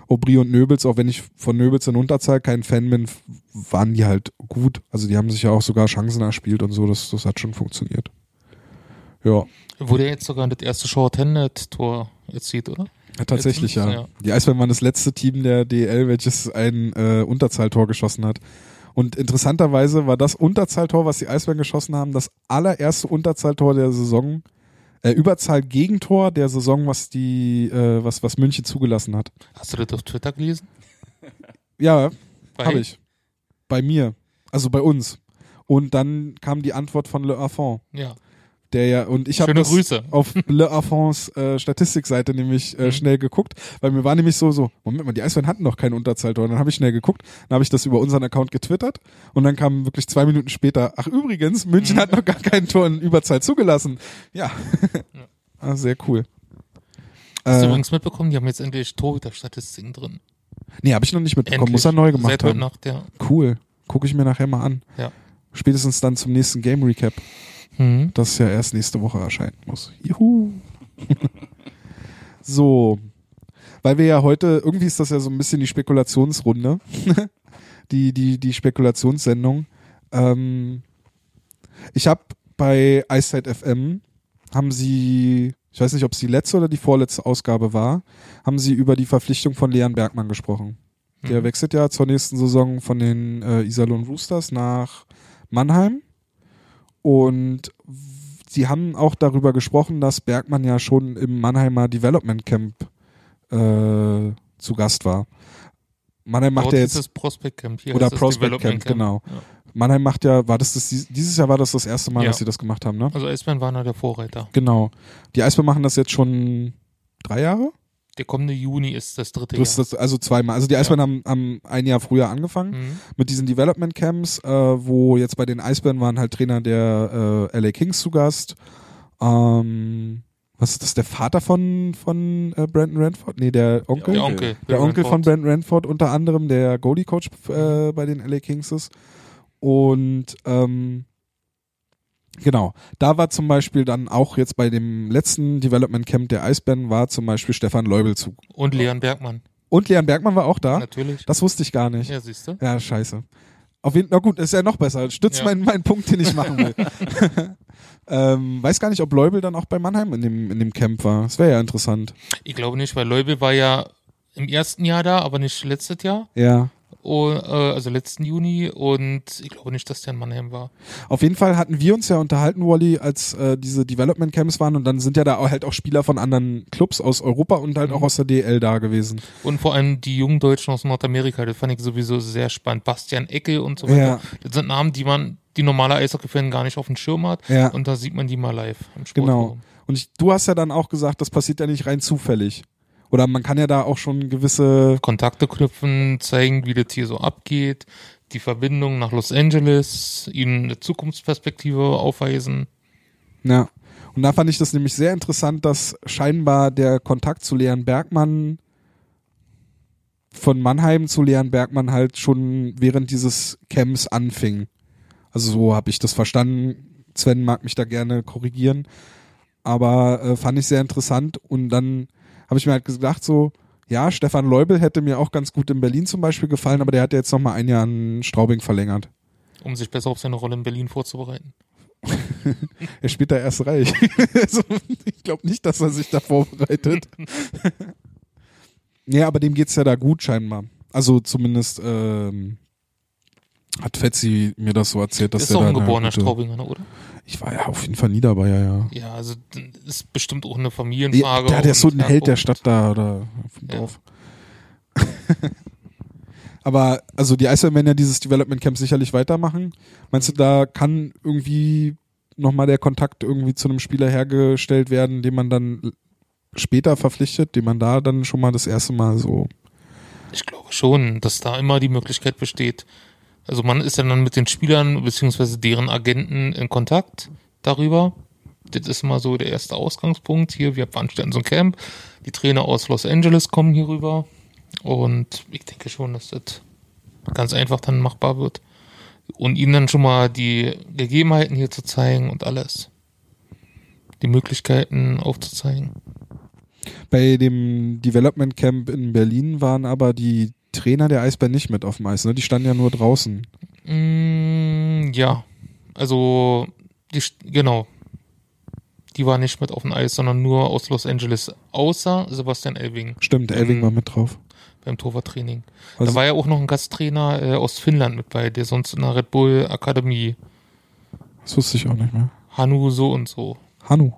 Aubry und Nöbels, auch wenn ich von Nöbels in Unterzahl kein Fan bin, waren die halt gut. Also die haben sich ja auch sogar Chancen erspielt und so, das, das hat schon funktioniert. Ja, Wurde jetzt sogar das erste Short-Handed-Tor erzielt, oder? ja tatsächlich ja. Ja. Die Eisbären waren das letzte Team der DL, welches ein äh, Unterzahltor geschossen hat. Und interessanterweise war das Unterzahltor, was die Eisbären geschossen haben, das allererste Unterzahltor der Saison, äh, Überzahl-Gegentor der Saison, was die, äh, was, was München zugelassen hat. Hast du das auf Twitter gelesen? Ja, Habe ich. Bei mir. Also bei uns. Und dann kam die Antwort von Le Affont, Ja. Der ja, und ich habe auf Le Affonts äh, Statistikseite nämlich äh, Mhm. schnell geguckt, weil mir war nämlich so, so, Moment mal, die Eisbären hatten noch kein Unterzahltor. Und dann habe ich schnell geguckt, dann habe ich das über unseren Account getwittert und dann kam wirklich zwei Minuten später, ach übrigens, München Mhm. hat noch gar kein Tor in Überzahl zugelassen. Ja. ah, sehr cool. Hast du Äh, übrigens mitbekommen, die haben jetzt endlich Torhüter-Statistiken drin. nee, habe ich noch nicht mitbekommen. Endlich. Muss er neu gemacht Seit haben. Nacht, ja. Cool. Gucke ich mir nachher mal an. Ja. Spätestens dann zum nächsten Game Recap. Mhm. das ja erst nächste Woche erscheinen muss. Juhu. so. Weil wir ja heute, irgendwie ist das ja so ein bisschen die Spekulationsrunde. die, die, die Spekulationssendung. Ähm, ich habe bei Eyesight FM, haben sie, ich weiß nicht, ob es die letzte oder die vorletzte Ausgabe war, haben sie über die Verpflichtung von Leon Bergmann gesprochen. Der Mhm. wechselt ja zur nächsten Saison von den äh, Iserlohn Roosters nach Mannheim. Und sie haben auch darüber gesprochen, dass Bergmann ja schon im Mannheimer Development Camp äh, zu Gast war. Mannheim macht Dort ja ist jetzt, es Prospect Camp. Hier oder Prospect Development Camp, genau. Ja. Mannheim macht ja, war das, das dieses Jahr war das das erste Mal, Ja. dass sie das gemacht haben, ne? Also Eisbären waren ja der Vorreiter. Genau. Die Eisbären machen das jetzt schon drei Jahre? Der kommende Juni ist das dritte Das, Jahr. das, also zweimal. Also die Eisbären haben, haben ein Jahr früher angefangen. Mhm. mit diesen Development Camps, äh, wo jetzt bei den Eisbären waren halt Trainer der äh, LA Kings zu Gast. Ähm, was ist das, der Vater von, von äh, Brandon Ranford? Nee, der Onkel. Der. Onkel. Der Onkel von. Brandon Ranford unter anderem, der Goalie-Coach äh, bei den LA Kings ist. Und ähm, genau, da war zum Beispiel dann auch jetzt bei dem letzten Development Camp der Eisbären war zum Beispiel Stefan Leubel zu. Und Leon Bergmann. Und Leon Bergmann war auch da. Natürlich. Das wusste ich gar nicht. Ja, siehst du. Ja, scheiße. Auf jeden, na gut, ist ja noch besser. Stützt Ja. meinen, meinen Punkt, den ich machen will. ähm, weiß gar nicht, ob Leubel dann auch bei Mannheim in dem, in dem Camp war. Das wäre ja interessant. Ich glaube nicht, weil Leubel war ja im ersten Jahr da, aber nicht letztes Jahr. Ja. Oh, äh, also letzten Juni. Und ich glaube nicht, dass der in Mannheim war. Auf jeden Fall hatten wir uns ja unterhalten, Wally, als äh, diese Development Camps waren und dann sind ja da halt auch Spieler von anderen Clubs aus Europa und halt Mhm. auch aus der DL da gewesen. Und vor allem die jungen Deutschen aus Nordamerika, das fand ich sowieso sehr spannend. Bastian Eckel und so weiter. Ja. Das sind Namen, die man, die normale Eishockey-Fan gar nicht auf dem Schirm hat. Ja. Und da sieht man die mal live im Genau. Sportforum. Und ich, du hast ja dann auch gesagt, das passiert ja nicht rein zufällig. Oder man kann ja da auch schon gewisse Kontakte knüpfen, zeigen, wie das hier so abgeht, die Verbindung nach Los Angeles, ihnen eine Zukunftsperspektive aufweisen. Ja. Und da fand ich das nämlich sehr interessant, dass scheinbar der Kontakt zu Leon Bergmann von Mannheim zu Leon Bergmann halt schon während dieses Camps anfing. Also so habe ich das verstanden. Sven mag mich da gerne korrigieren. Aber äh, fand ich sehr interessant. Und dann habe ich mir halt gedacht, so, ja, Stefan Leubel hätte mir auch ganz gut in Berlin zum Beispiel gefallen, aber der hat ja jetzt noch mal ein Jahr in Straubing verlängert. um sich besser auf seine Rolle in Berlin vorzubereiten. Er spielt da erst reich. also, ich glaube nicht, dass er sich da vorbereitet. Nee, aber dem geht's ja da gut scheinbar. Also zumindest ähm, hat Fetzi mir das so erzählt, dass ist er auch da ein geborener Straubinger, oder? Ich war ja auf jeden Fall nie dabei, ja, ja. Ja, also ist bestimmt auch eine Ja, Familienfrage. der, der ist so ein Held der. Stadt da oder vom Ja. Dorf. Aber also die Eisbären werden ja dieses Development Camp sicherlich weitermachen. Meinst du, da kann irgendwie nochmal der Kontakt irgendwie zu einem Spieler hergestellt werden, den man dann später verpflichtet, den man da dann schon mal das erste Mal so. Ich glaube schon, dass da immer die Möglichkeit besteht. Also man ist ja dann mit den Spielern beziehungsweise deren Agenten in Kontakt darüber. Das ist immer so der erste Ausgangspunkt. Hier, wir veranstalten so ein Camp. Die Trainer aus Los Angeles kommen hier rüber. Und ich denke schon, dass das ganz einfach dann machbar wird. Und ihnen dann schon mal die Gegebenheiten hier zu zeigen und alles. Die Möglichkeiten aufzuzeigen. Bei dem Development Camp in Berlin waren aber die Trainer der Eisbären nicht mit auf dem Eis, ne? Die standen ja nur draußen. Mm, ja, also die, genau. Die war nicht mit auf dem Eis, sondern nur aus Los Angeles, außer Sebastian Elving Stimmt, Elving Ähm, war mit drauf. beim Torwarttraining. Also- da war ja auch noch ein Gasttrainer äh, aus Finnland mit bei, der sonst in der Red Bull Akademie, Das wusste ich auch nicht mehr. Hanu so und so. Hanu.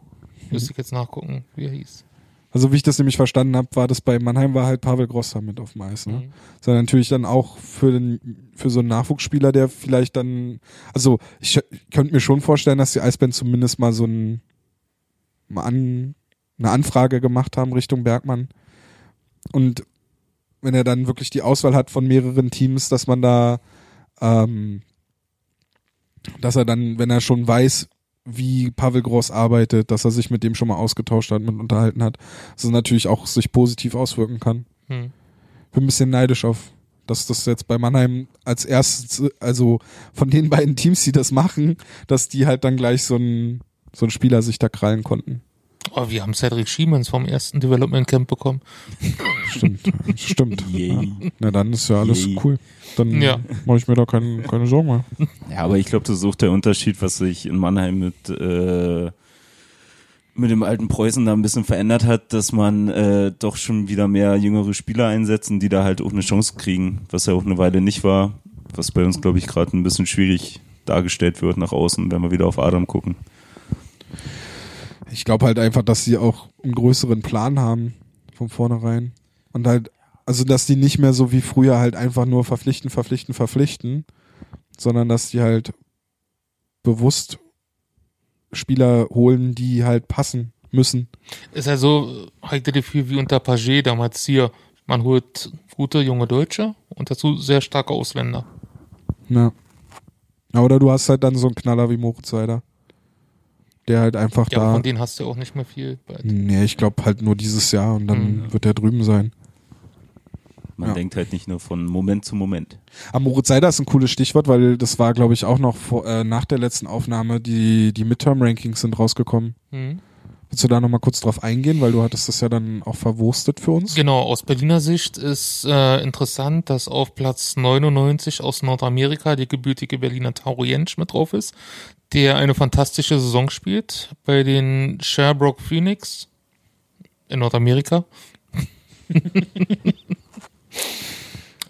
Müsste ich jetzt nachgucken, wie er hieß. Also wie ich das nämlich verstanden habe, war das bei Mannheim war halt Pavel Grosser mit auf dem Eis. Ne? Mhm. Sondern natürlich dann auch für den für so einen Nachwuchsspieler, der vielleicht dann, also ich, ich könnte mir schon vorstellen, dass die Eisbären zumindest mal so ein mal an, eine Anfrage gemacht haben Richtung Bergmann. Und wenn er dann wirklich die Auswahl hat von mehreren Teams, dass man da, ähm, dass er dann, wenn er schon weiß, wie Pavel Gross arbeitet, dass er sich mit dem schon mal ausgetauscht hat, mit unterhalten hat, dass es natürlich auch sich positiv auswirken kann. Hm. Bin ein bisschen neidisch auf, dass das jetzt bei Mannheim als erstes, also von den beiden Teams, die das machen, dass die halt dann gleich so ein so ein Spieler sich da krallen konnten. Oh, wir haben Cedric Schiemens vom ersten Development Camp bekommen. Stimmt, stimmt. Yay. Na dann ist ja alles Yay. cool. Dann Ja. mache ich mir da keine, keine Sorgen mehr. Ja, aber ich glaube, das ist auch der Unterschied, was sich in Mannheim mit, äh, mit dem alten Preußen da ein bisschen verändert hat, dass man äh, doch schon wieder mehr jüngere Spieler einsetzen, die da halt auch eine Chance kriegen, was ja auch eine Weile nicht war, was bei uns, glaube ich, gerade ein bisschen schwierig dargestellt wird nach außen, wenn wir wieder auf Adam gucken. Ich glaube halt einfach, dass sie auch einen größeren Plan haben von vornherein. Und halt, also dass die nicht mehr so wie früher halt einfach nur verpflichten, verpflichten, verpflichten, sondern dass die halt bewusst Spieler holen, die halt passen müssen. Ist also heute Gefühl wie unter Paget damals hier. Man holt gute junge Deutsche und dazu sehr starke Ausländer. Ja. Ja, Oder du hast halt dann so einen Knaller wie Moritz Seider. Der halt einfach Ja, da. von denen hast du auch nicht mehr viel. bald. Nee, ich glaube halt nur dieses Jahr und dann Mhm. wird er drüben sein. Man Ja. denkt halt nicht nur von Moment zu Moment. Aber Moritz Seider ist ein cooles Stichwort, weil das war, glaube ich, auch noch vor, äh, nach der letzten Aufnahme, die, die Midterm-Rankings sind rausgekommen. Mhm. Willst du da nochmal kurz drauf eingehen, weil du hattest das ja dann auch verwurstet für uns? Genau, aus Berliner Sicht ist äh, interessant, dass auf Platz 99 aus Nordamerika die gebürtige Berliner Tauro Jentsch mit drauf ist, der eine fantastische Saison spielt bei den Sherbrooke Phoenix in Nordamerika.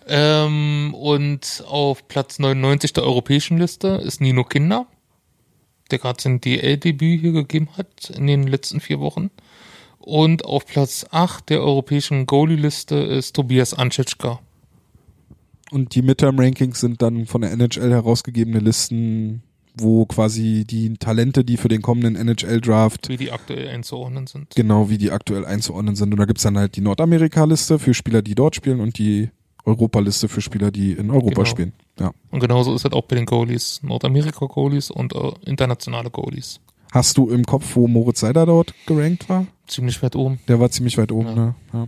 ähm, und auf Platz 99 der europäischen Liste ist Nino Kinder, der gerade sein DL-Debüt hier gegeben hat in den letzten vier Wochen. Und auf Platz 8 der europäischen Goalie-Liste ist Tobias Anschitschka. Und die Midterm-Rankings sind dann von der NHL herausgegebene Listen, wo quasi die Talente, die für den kommenden NHL-Draft wie die aktuell einzuordnen sind. genau wie die aktuell einzuordnen sind. Und da gibt's dann halt die Nordamerika-Liste für Spieler, die dort spielen und die Europa-Liste für Spieler, die in Europa Genau. spielen. Ja. Und genauso ist es auch bei den Goalies. Nordamerika-Goalies und äh, internationale Goalies. Hast du im Kopf, wo Moritz Seider dort gerankt war? Ziemlich weit oben. Der war ziemlich weit oben, Ja. ne? Ja.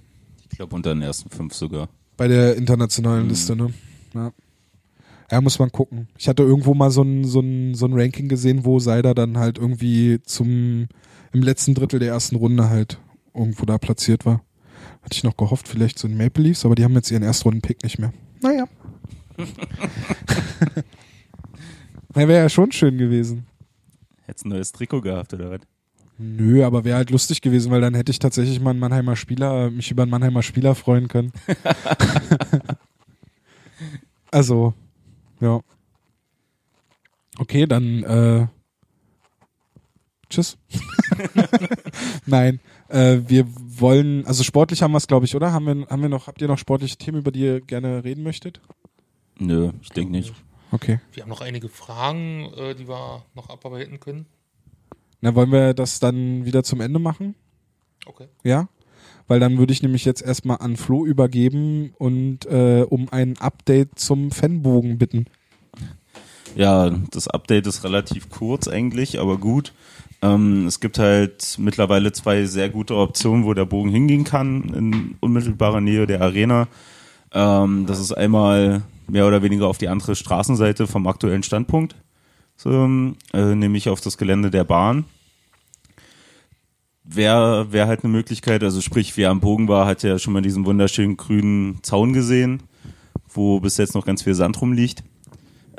Ich glaube, unter den ersten fünf sogar. Bei der internationalen Mhm. Liste, ne? Ja. Ja, muss man gucken. Ich hatte irgendwo mal so ein, so ein, so ein Ranking gesehen, wo Seider dann halt irgendwie zum, im letzten Drittel der ersten Runde halt irgendwo da platziert war. Hatte ich noch gehofft, vielleicht so ein Maple Leafs, aber die haben jetzt ihren Erstrunden-Pick nicht mehr. Naja. Na, wäre ja schon schön gewesen. Hättest ein neues Trikot gehabt, oder was? Nö, aber wäre halt lustig gewesen, weil dann hätte ich tatsächlich mal einen Mannheimer Spieler, mich über einen Mannheimer Spieler freuen können. also, ja. Okay, dann äh, tschüss. Nein, äh, wir wollen, also sportlich haben wir es, glaube ich, oder? Haben wir, haben wir noch, habt ihr noch sportliche Themen, über die ihr gerne reden möchtet? Nö, ich denke nicht. Okay. Wir haben noch einige Fragen, äh, die wir noch abarbeiten können. Na, wollen wir das dann wieder zum Ende machen? Okay. Ja? Weil dann würde ich nämlich jetzt erstmal an Flo übergeben und äh, um ein Update zum Fanbogen bitten. Ja, das Update ist relativ kurz eigentlich, aber gut. Ähm, es gibt halt mittlerweile zwei sehr gute Optionen, wo der Bogen hingehen kann, in unmittelbarer Nähe der Arena. Ähm, das ist einmal mehr oder weniger auf die andere Straßenseite vom aktuellen Standpunkt, so, äh, nämlich auf das Gelände der Bahn. Wäre wär halt eine Möglichkeit, also sprich, wer am Bogen war, hat ja schon mal diesen wunderschönen grünen Zaun gesehen, wo bis jetzt noch ganz viel Sand rumliegt.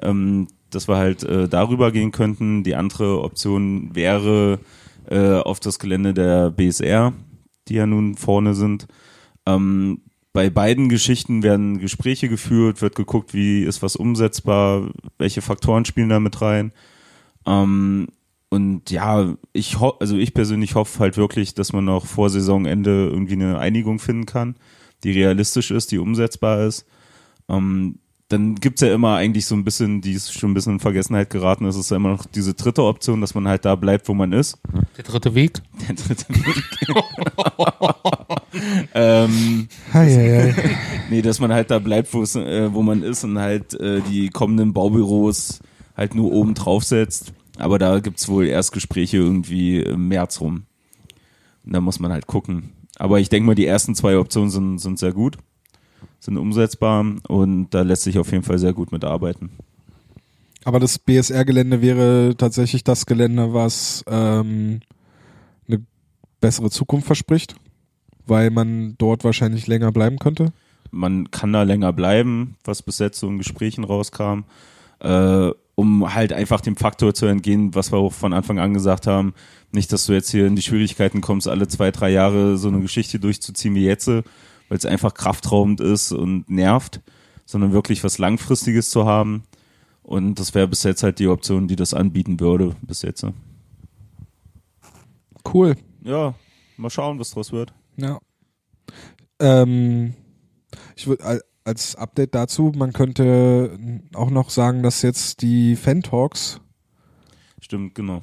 Ähm, dass wir halt äh, darüber gehen könnten. Die andere Option wäre äh, auf das Gelände der BSR, die ja nun vorne sind. Ähm, bei beiden Geschichten werden Gespräche geführt, wird geguckt, wie ist was umsetzbar, welche Faktoren spielen da mit rein. Ähm, und ja, ich ho also ich persönlich hoffe halt wirklich, dass man noch vor Saisonende irgendwie eine Einigung finden kann, die realistisch ist, die umsetzbar ist. Ähm, dann gibt's ja immer eigentlich so ein bisschen, die ist schon ein bisschen in Vergessenheit geraten, es ist ja immer noch diese dritte Option, dass man halt da bleibt, wo man ist. Der dritte Weg. Der dritte Weg. ähm, Hei, hei, hei. nee, dass man halt da bleibt, wo, es, äh, wo man ist und halt äh, die kommenden Baubüros halt nur oben draufsetzt. Aber da gibt's wohl erst Gespräche irgendwie im März rum. Und da muss man halt gucken. Aber ich denke mal, die ersten zwei Optionen sind, sind sehr gut, sind umsetzbar und da lässt sich auf jeden Fall sehr gut mitarbeiten. Aber das BSR-Gelände wäre tatsächlich das Gelände, was ähm, eine bessere Zukunft verspricht, weil man dort wahrscheinlich länger bleiben könnte. man kann da länger bleiben, was bis jetzt so in Gesprächen rauskam, äh, um halt einfach dem Faktor zu entgehen, was wir auch von Anfang an gesagt haben. Nicht, dass du jetzt hier in die Schwierigkeiten kommst, alle zwei, drei Jahre so eine Geschichte durchzuziehen wie jetzt, weil es einfach kraftraubend ist und nervt, sondern wirklich was Langfristiges zu haben. Und das wäre bis jetzt halt die Option, die das anbieten würde, bis jetzt. Cool. Ja, mal schauen, was draus wird. Ja. Ähm, ich würde als Update dazu, man könnte auch noch sagen, dass jetzt die Fan-Talks Stimmt, genau.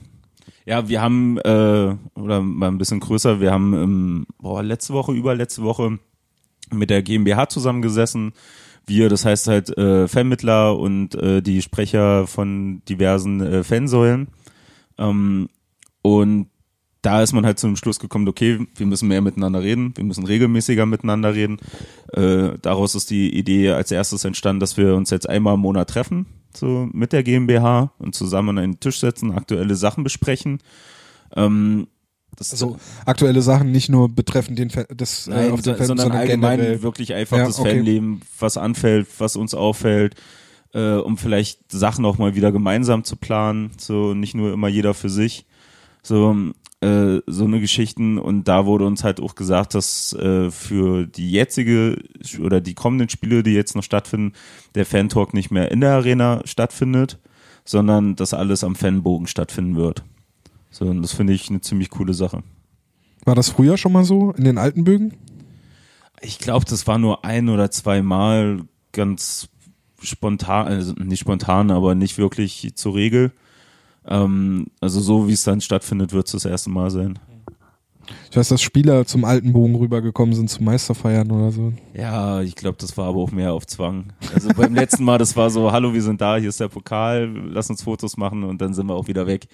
Ja, wir haben, äh, oder mal ein bisschen größer, wir haben ähm, boah, letzte Woche, überletzte Woche mit der GmbH zusammengesessen. Wir, das heißt halt äh, Fanmittler und äh, die Sprecher von diversen äh, Fansäulen. Ähm, und da ist man halt zu dem Schluss gekommen, okay, wir müssen mehr miteinander reden, wir müssen regelmäßiger miteinander reden. Äh, daraus ist die Idee als erstes entstanden, dass wir uns jetzt einmal im Monat treffen, so mit der GmbH und zusammen an einen Tisch setzen, aktuelle Sachen besprechen. Ähm, das Also aktuelle Sachen nicht nur betreffend den Fan, das äh, Nein, auf den so- Fan, sondern, sondern allgemein generell. wirklich einfach Ja, das okay. Fanleben, was anfällt, was uns auffällt, äh, um vielleicht Sachen auch mal wieder gemeinsam zu planen, so nicht nur immer jeder für sich, so äh, so eine Geschichten und da wurde uns halt auch gesagt, dass äh, für die jetzige oder die kommenden Spiele, die jetzt noch stattfinden, der Fan-Talk nicht mehr in der Arena stattfindet, sondern dass alles am Fanbogen stattfinden wird. So, und das finde ich eine ziemlich coole Sache. War das früher schon mal so in den alten Bögen? Ich glaube, das war nur ein oder zwei Mal ganz spontan, also nicht spontan, aber nicht wirklich zur Regel. Ähm, also so wie es dann stattfindet, wird es das erste Mal sein. Ich weiß, dass Spieler zum alten Bogen rübergekommen sind zum Meisterfeiern oder so. Ja, ich glaube, das war aber auch mehr auf Zwang. Also beim letzten Mal, das war so, hallo, wir sind da, hier ist der Pokal, lass uns Fotos machen und dann sind wir auch wieder weg.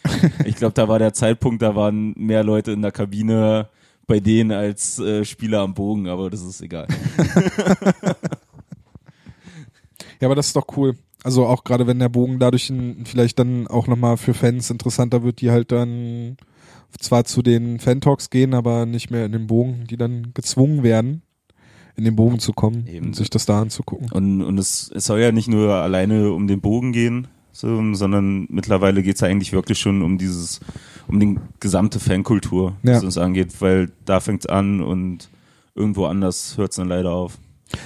Ich glaube, da war der Zeitpunkt, da waren mehr Leute in der Kabine bei denen als äh, Spieler am Bogen, aber das ist egal. Ja, aber das ist doch cool. Also auch gerade wenn der Bogen dadurch ein, vielleicht dann auch nochmal für Fans interessanter wird, die halt dann zwar zu den Fan-Talks gehen, aber nicht mehr in den Bogen, die dann gezwungen werden, in den Bogen zu kommen Eben. und sich das da anzugucken. Und, und es, es soll ja nicht nur alleine um den Bogen gehen, so, sondern mittlerweile geht's ja eigentlich wirklich schon um dieses, um die gesamte Fankultur, Ja. was uns angeht, weil da fängt's an und irgendwo anders hört's dann leider auf.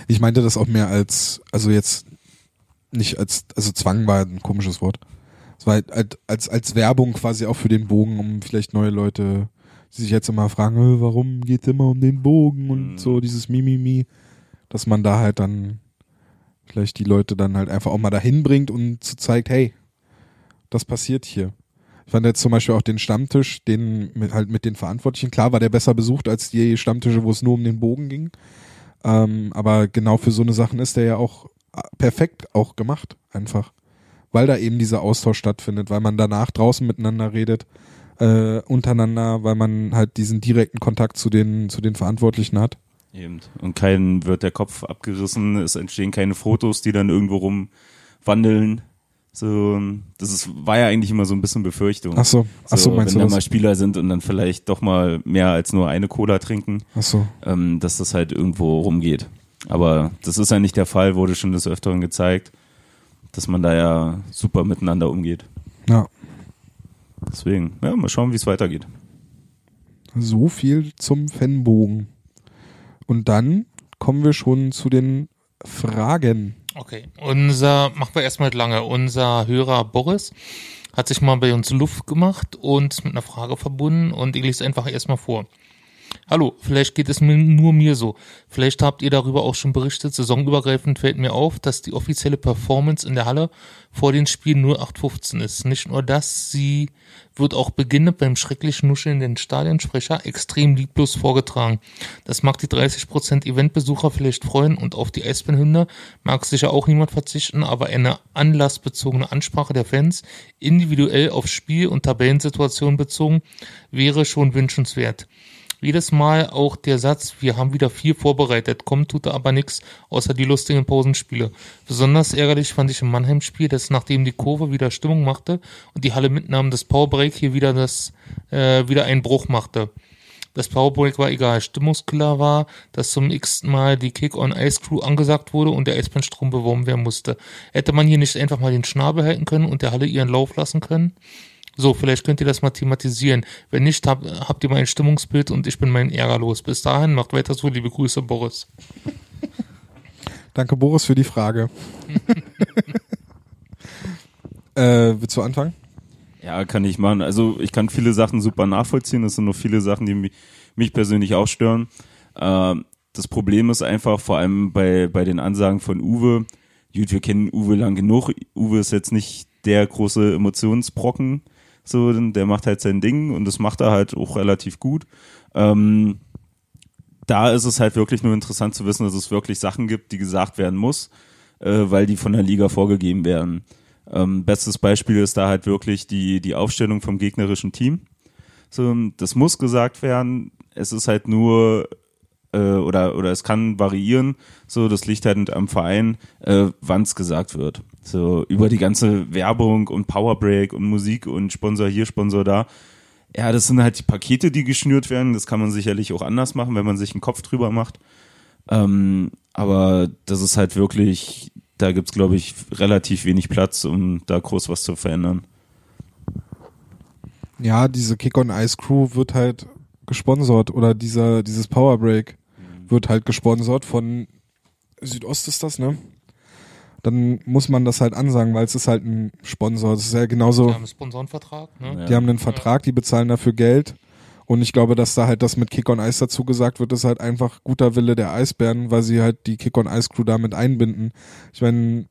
Ich meinte das auch mehr als, also jetzt nicht als, also Zwang war ein komisches Wort. Es war halt als, als, als Werbung quasi auch für den Bogen, um vielleicht neue Leute, die sich jetzt immer fragen, "Äh, warum geht's immer um den Bogen und Mhm. so dieses Mimimi, dass man da halt dann vielleicht die Leute dann halt einfach auch mal dahin bringt und zu zeigt, hey, das passiert hier. Ich fand jetzt zum Beispiel auch den Stammtisch, den mit, halt mit den Verantwortlichen, klar war der besser besucht als die Stammtische, wo es nur um den Bogen ging. Ähm, aber genau für so eine Sachen ist der ja auch perfekt auch gemacht, einfach. Weil da eben dieser Austausch stattfindet, weil man danach draußen miteinander redet, äh, untereinander, weil man halt diesen direkten Kontakt zu den, zu den Verantwortlichen hat. Eben. Und keinen wird der Kopf abgerissen, es entstehen keine Fotos, die dann irgendwo rumwandeln. So, das ist, war ja eigentlich immer so ein bisschen Befürchtung. Ach so, ach so, So, meinst wenn du da mal? Spieler sind und dann vielleicht doch mal mehr als nur eine Cola trinken, Ach so. ähm, dass das halt irgendwo rumgeht. Aber das ist ja nicht der Fall, wurde schon des Öfteren gezeigt, dass man da ja super miteinander umgeht. Ja. Deswegen, ja, mal schauen, wie es weitergeht. So viel zum Fanbogen. Und dann kommen wir schon zu den Fragen. Okay, unser, machen wir erstmal lange. Unser Hörer Boris hat sich mal bei uns Luft gemacht und mit einer Frage verbunden und ich lese einfach erstmal vor. Hallo, vielleicht geht es mir nur mir so. Vielleicht habt ihr darüber auch schon berichtet. Saisonübergreifend fällt mir auf, dass die offizielle Performance in der Halle vor den Spielen 0815 ist. Nicht nur das, sie wird auch beginnend beim schrecklich nuschelnden Stadionsprecher extrem lieblos vorgetragen. Das mag die 30% Eventbesucher vielleicht freuen und auf die Eisbärenhymne mag sicher auch niemand verzichten, aber eine anlassbezogene Ansprache der Fans, individuell auf Spiel- und Tabellensituationen bezogen, wäre schon wünschenswert. Jedes Mal auch der Satz, wir haben wieder viel vorbereitet, kommt tut da aber nichts, außer die lustigen Pausenspiele. Besonders ärgerlich fand ich im Mannheim-Spiel, dass nachdem die Kurve wieder Stimmung machte und die Halle mitnahm, das Powerbreak hier wieder das, äh, wieder einen Bruch machte. Das Powerbreak war egal. Stimmungskiller war, dass zum x Mal die Kick-on-Ice-Crew angesagt wurde und der Eisbärenstrom beworben werden musste. Hätte man hier nicht einfach mal den Schnabel halten können und der Halle ihren Lauf lassen können? So, vielleicht könnt ihr das mal thematisieren. Wenn nicht, hab, habt ihr mein Stimmungsbild und ich bin mein Ärger los. Bis dahin, macht weiter so, liebe Grüße, Boris. Danke, Boris, für die Frage. äh, willst du anfangen? Ja, kann ich machen. Also ich kann viele Sachen super nachvollziehen. Es sind nur viele Sachen, die mich, mich persönlich auch stören. Ähm, das Problem ist einfach, vor allem bei, bei den Ansagen von Uwe, gut, wir kennen Uwe lang genug. Uwe ist jetzt nicht der große Emotionsbrocken, so, der macht halt sein Ding und das macht er halt auch relativ gut. Ähm, da ist es halt wirklich nur interessant zu wissen, dass es wirklich Sachen gibt, die gesagt werden muss, äh, weil die von der Liga vorgegeben werden. Ähm, bestes Beispiel ist da halt wirklich die, die Aufstellung vom gegnerischen Team. So, das muss gesagt werden. Es ist halt nur äh, oder oder es kann variieren. So, das liegt halt am Verein, äh, wann es gesagt wird. So über die ganze Werbung und Powerbreak und Musik und Sponsor hier, Sponsor da. Ja, das sind halt die Pakete, die geschnürt werden. Das kann man sicherlich auch anders machen, wenn man sich einen Kopf drüber macht. Ähm, aber das ist halt wirklich, da gibt's glaube ich, relativ wenig Platz, um da groß was zu verändern. Ja, diese Kick-on-Ice-Crew wird halt gesponsert oder dieser, dieses Powerbreak wird halt gesponsert von Südost ist das, ne? Dann muss man das halt ansagen, weil es ist halt ein Sponsor. Das ist ja genauso, Wir haben einen Sponsorenvertrag, ne? Ja. die haben einen Vertrag, die bezahlen dafür Geld. Und ich glaube, dass da halt das mit Kick on Ice dazu gesagt wird, ist halt einfach guter Wille der Eisbären, weil sie halt die Kick on Ice Crew damit einbinden. Ich meine,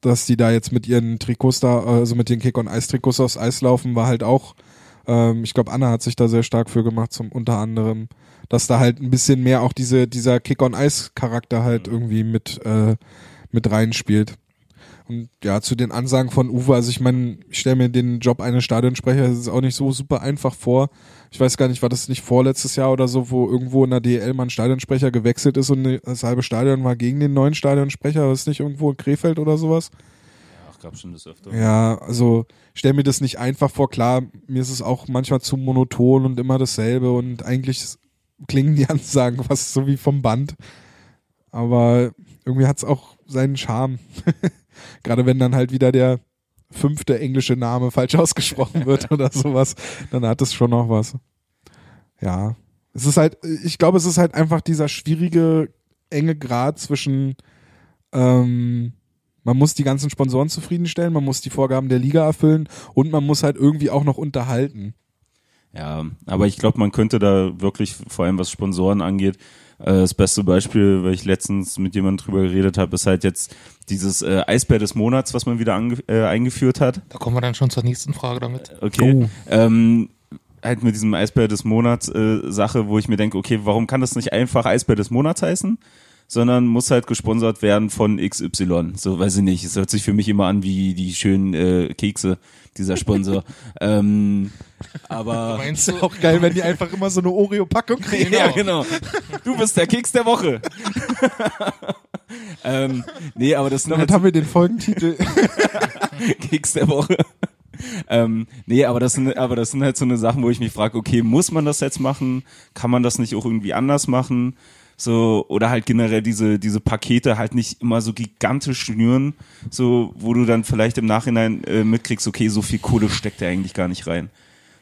dass die da jetzt mit ihren Trikots da, also mit den Kick on Ice Trikots aufs Eis laufen, war halt auch, ähm, ich glaube, Anna hat sich da sehr stark für gemacht, zum unter anderem, dass da halt ein bisschen mehr auch diese, dieser Kick on Ice Charakter halt irgendwie mit, äh, mit reinspielt. Und ja, zu den Ansagen von Uwe, also ich meine, ich stelle mir den Job eines Stadionsprechers auch nicht so super einfach vor. Ich weiß gar nicht, war das nicht vorletztes Jahr oder so, wo irgendwo in der DL mal ein Stadionsprecher gewechselt ist und das halbe Stadion war gegen den neuen Stadionsprecher, war das nicht irgendwo in Krefeld oder sowas? Ach, gab schon das öfter. Ja, also ich stell mir das nicht einfach vor. Klar, mir ist es auch manchmal zu monoton und immer dasselbe und eigentlich klingen die Ansagen fast so wie vom Band. Aber irgendwie hat's auch seinen Charme. Gerade wenn dann halt wieder der fünfte englische Name falsch ausgesprochen wird oder sowas, dann hat es schon noch was. Ja. Es ist halt, ich glaube, es ist halt einfach dieser schwierige, enge Grad zwischen, ähm, man muss die ganzen Sponsoren zufriedenstellen, man muss die Vorgaben der Liga erfüllen und man muss halt irgendwie auch noch unterhalten. Ja, aber ich glaube, man könnte da wirklich, vor allem was Sponsoren angeht, äh, das beste Beispiel, weil ich letztens mit jemandem drüber geredet habe, ist halt jetzt dieses äh, Eisbär des Monats, was man wieder ange äh, eingeführt hat. Da kommen wir dann schon zur nächsten Frage damit. Okay. Oh. Ähm, halt mit diesem Eisbär des Monats äh, Sache, wo ich mir denke, okay, warum kann das nicht einfach Eisbär des Monats heißen? Sondern muss halt gesponsert werden von XY. So, weiß ich nicht. Es hört sich für mich immer an wie die schönen äh, Kekse, dieser Sponsor. ähm, aber. Meinst du, Auch geil, wenn die einfach immer so eine Oreo-Packung kriegen. Ja, genau. Du bist der Keks der Woche. ähm, nee, aber das sind Damit halt haben wir den Folgentitel. Keks der Woche. ähm, nee, aber das sind, aber das sind halt so eine Sachen, wo ich mich frage, okay, muss man das jetzt machen? Kann man das nicht auch irgendwie anders machen? So, oder halt generell diese, diese Pakete halt nicht immer so gigantisch schnüren, so, wo du dann vielleicht im Nachhinein äh, mitkriegst, okay, so viel Kohle steckt da eigentlich gar nicht rein.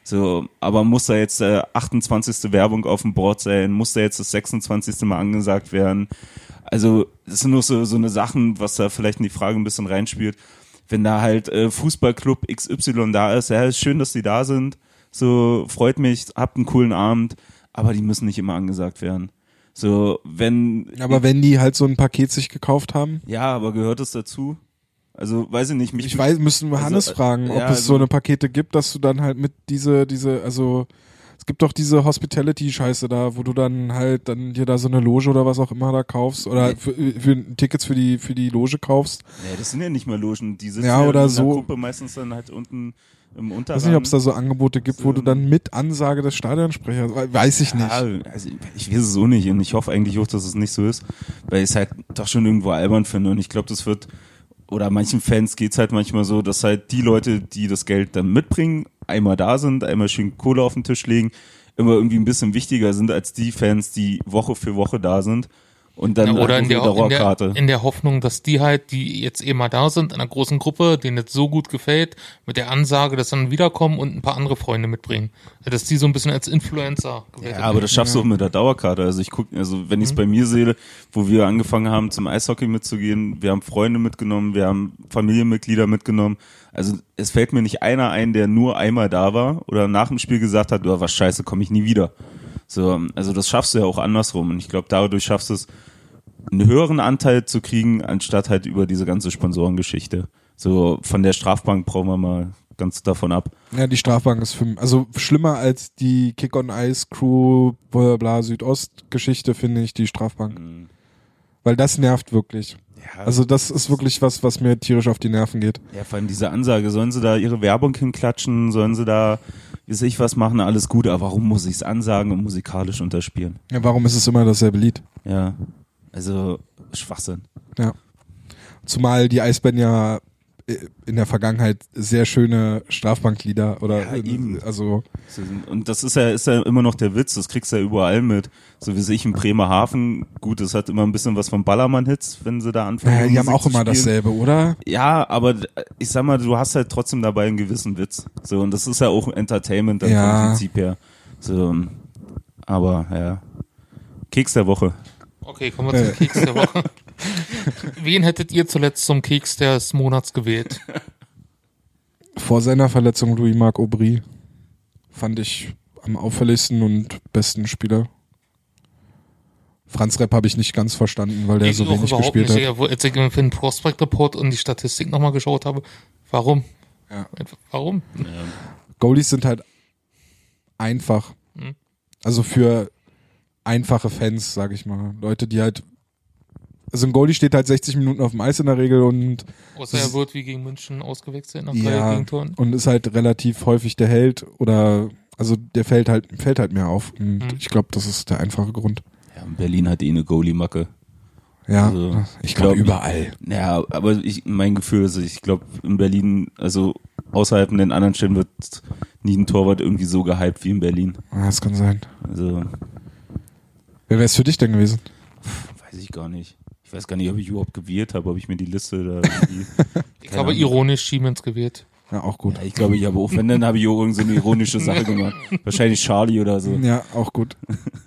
So, aber muss da jetzt äh, 28. Werbung auf dem Board sein? Muss da jetzt das 26. Mal angesagt werden? Also, das sind nur so, so eine Sachen, was da vielleicht in die Frage ein bisschen reinspielt. Wenn da halt äh, Fußballclub XY da ist, ja, ist schön, dass die da sind. So, freut mich, habt einen coolen Abend, aber die müssen nicht immer angesagt werden. So, wenn. Aber wenn die halt so ein Paket sich gekauft haben, Ja, aber gehört es dazu? Also, weiß ich nicht, mich. ich weiß, müssen wir Also, Hannes äh, fragen, ob ja, es so also- eine Pakete gibt, dass du dann halt mit diese, diese, also es gibt doch diese Hospitality-Scheiße da, wo du dann halt dann dir da so eine Loge oder was auch immer da kaufst oder für, für Tickets für die für die Loge kaufst. Nee, das sind ja nicht mal Logen, die sitzen Ja, oder in so. Gruppe meistens dann halt unten im Ich Unterrang. weiß nicht, ob es da so Angebote gibt, wo So. du dann mit Ansage des Stadionsprechers, weiß ich nicht. Ja, also ich weiß es so nicht und ich hoffe eigentlich auch, dass es nicht so ist, weil ich es halt doch schon irgendwo albern finde und ich glaube, das wird, oder manchen Fans geht's halt manchmal so, dass halt die Leute, die das Geld dann mitbringen, einmal da sind, einmal schön Kohle auf den Tisch legen, immer irgendwie ein bisschen wichtiger sind als die Fans, die Woche für Woche da sind und dann Ja, oder in der, in, der, Dauerkarte. in der Hoffnung, dass die halt, die jetzt eh mal da sind, in einer großen Gruppe, denen das so gut gefällt, mit der Ansage, dass dann wiederkommen und ein paar andere Freunde mitbringen. Dass die so ein bisschen als Influencer Ja, aber das schaffst du auch mit der Dauerkarte. Also ich gucke, also wenn ich es bei mir sehe, wo wir angefangen haben zum Eishockey mitzugehen, wir haben Freunde mitgenommen, wir haben Familienmitglieder mitgenommen. Also es fällt mir nicht einer ein, der nur einmal da war oder nach dem Spiel gesagt hat, oh, was scheiße, komme ich nie wieder. So, also das schaffst du ja auch andersrum. Und ich glaube, dadurch schaffst du es, einen höheren Anteil zu kriegen, anstatt halt über diese ganze Sponsorengeschichte. So von der Strafbank brauchen wir mal ganz davon ab. Ja, die Strafbank ist für also schlimmer als die Kick on Ice Crew bla bla Südost Geschichte finde ich die Strafbank, weil das nervt wirklich. Ja, Also das ist wirklich was, was mir tierisch auf die Nerven geht. Ja, vor allem diese Ansage, sollen sie da ihre Werbung hinklatschen, sollen sie da, weiß ich was machen, alles gut, aber warum muss ich es ansagen und musikalisch unterspielen? Ja, warum ist es immer dasselbe Lied? Ja, also Schwachsinn. Ja. Zumal die Eisbären ja in der Vergangenheit sehr schöne Strafbanklieder oder Ja, eben. also Und das ist ja, ist ja immer noch der Witz, das kriegst du ja überall mit. So wie ich in Bremerhaven, gut, das hat immer ein bisschen was von Ballermann-Hits, wenn sie da anfangen. naja, die haben auch immer spielen. dasselbe, oder? Ja, aber ich sag mal, du hast halt trotzdem dabei einen gewissen Witz. So, und das ist ja auch Entertainment dann Ja. vom Prinzip her. So, aber ja. Keks der Woche. Okay, kommen wir zum Keks der Woche. Wen hättet ihr zuletzt zum Keks des Monats gewählt? Vor seiner Verletzung Louis-Marc Aubry fand ich am auffälligsten und besten Spieler. Franz Repp habe ich nicht ganz verstanden, weil der ich so wenig gespielt nicht. hat. Ja, Als ich mir für den Prospect Report und die Statistik nochmal geschaut habe, warum? Ja. Warum? Goalies sind halt einfach. Mhm. Also für einfache Fans, sag ich mal. Leute, die halt. Also ein Goalie steht halt 60 Minuten auf dem Eis in der Regel und Außer er ist- wird wie gegen München ausgewechselt nach drei ja, Gegentoren. und ist halt relativ häufig der Held oder also der fällt halt fällt halt mehr auf und Mhm. ich glaube, das ist der einfache Grund. Ja, Berlin hat eh eine Goalie-Macke. Ja, Also, ich glaube glaub- überall. Ja, aber ich, mein Gefühl ist, ich glaube, in Berlin, also außerhalb in den anderen Städten wird nie ein Torwart irgendwie so gehypt wie in Berlin. Ja, das kann sein. Also, Wer wäre es für dich denn gewesen? weiß ich gar nicht. Ich weiß gar nicht, ob ich überhaupt gewählt habe, ob ich mir die Liste da irgendwie. Ich habe ironisch Siemens gewählt. Ja, auch gut. Ja, ich glaube, ich habe auch, wenn, dann habe ich auch irgendeine so eine ironische Sache gemacht. Wahrscheinlich Charlie oder so. Ja, auch gut.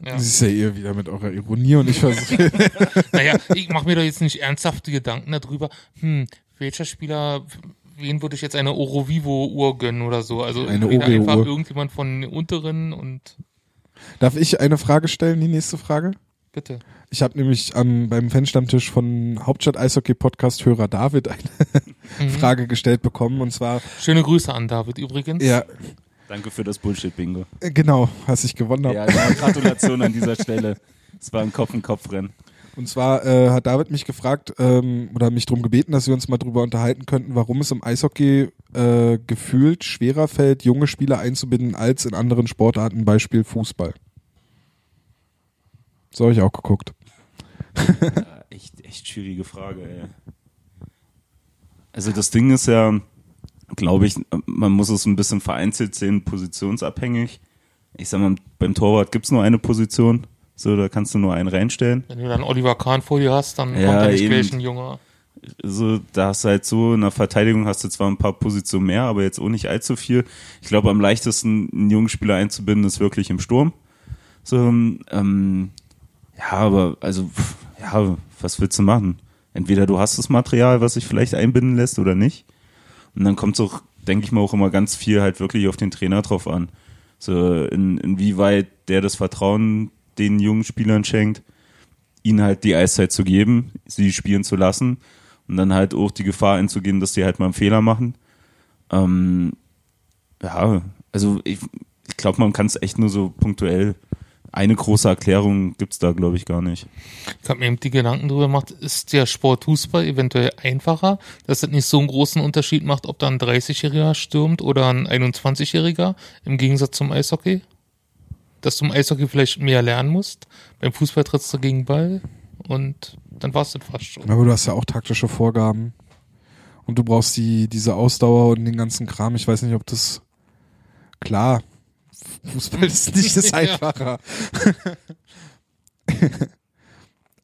Ja. Das ist ja ihr wieder mit eurer Ironie und ich versuche. Naja, ich mache mir doch jetzt nicht ernsthafte Gedanken darüber, hm, welcher Spieler, wen würde ich jetzt eine Oro Vivo Uhr gönnen oder so. Also Eine einfach irgendjemand von den unteren und Darf ich eine Frage stellen, die nächste Frage? bitte. Ich habe nämlich am, beim Fanstammtisch von Hauptstadt Eishockey Podcast Hörer David eine Mhm. Frage gestellt bekommen und zwar, Schöne Grüße an David übrigens. ja, Danke für das Bullshit-Bingo. äh, genau, was ich gewonnen habe. Ja, ja, Gratulation an dieser Stelle. Es war ein Kopf-in-Kopf-Rennen. Und zwar äh, hat David mich gefragt ähm, oder mich darum gebeten, dass wir uns mal drüber unterhalten könnten, warum es im Eishockey äh, gefühlt schwerer fällt, junge Spieler einzubinden als in anderen Sportarten, Beispiel Fußball. So habe ich auch geguckt. Ja, echt, echt schwierige Frage, ey. Also das Ding ist ja, glaube ich, man muss es ein bisschen vereinzelt sehen, positionsabhängig. Ich sag mal, beim Torwart gibt's nur eine Position. So, da kannst du nur einen reinstellen. Wenn du dann Oliver Kahn vor dir hast, dann Ja, kommt da nicht ein Junger. so, da hast du halt so, in der Verteidigung hast du zwar ein paar Positionen mehr, aber jetzt auch nicht allzu viel. Ich glaube, am leichtesten einen jungen Spieler einzubinden, ist wirklich im Sturm. So, ähm, ja, aber, also, ja, was willst du machen? Entweder du hast das Material, was sich vielleicht einbinden lässt oder nicht. Und dann kommt es auch, denke ich mal, auch immer ganz viel halt wirklich auf den Trainer drauf an. So, in, inwieweit der das Vertrauen den jungen Spielern schenkt, ihnen halt die Eiszeit zu geben, sie spielen zu lassen und dann halt auch die Gefahr einzugehen, dass die halt mal einen Fehler machen. Ähm, ja, also ich, ich glaube, man kann es echt nur so punktuell. Eine große Erklärung gibt's da, glaube ich, gar nicht. Ich habe mir eben die Gedanken drüber gemacht, ist der Sport Fußball eventuell einfacher, dass es nicht so einen großen Unterschied macht, ob da ein 30-Jähriger stürmt oder ein 21-Jähriger im Gegensatz zum Eishockey? Dass du im Eishockey vielleicht mehr lernen musst, beim Fußball trittst du gegen den Ball und dann war's das fast schon. Aber du hast ja auch taktische Vorgaben. Und du brauchst die, diese Ausdauer und den ganzen Kram. Ich weiß nicht, ob das klar. Fußball ist nicht das Ja. einfacher.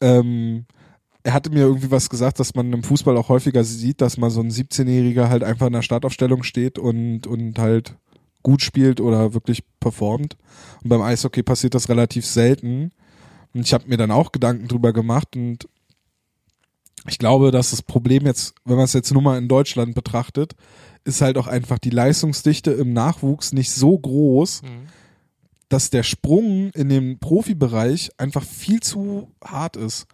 ähm, er hatte mir irgendwie was gesagt, dass man im Fußball auch häufiger sieht, dass mal so ein 17-Jähriger halt einfach in der Startaufstellung steht und, und halt gut spielt oder wirklich performt. Und beim Eishockey passiert das relativ selten. Und ich habe mir dann auch Gedanken drüber gemacht und ich glaube, dass das Problem jetzt, wenn man es jetzt nur mal in Deutschland betrachtet, ist halt auch einfach die Leistungsdichte im Nachwuchs nicht so groß, Mhm. dass der Sprung in den Profibereich einfach viel zu hart ist.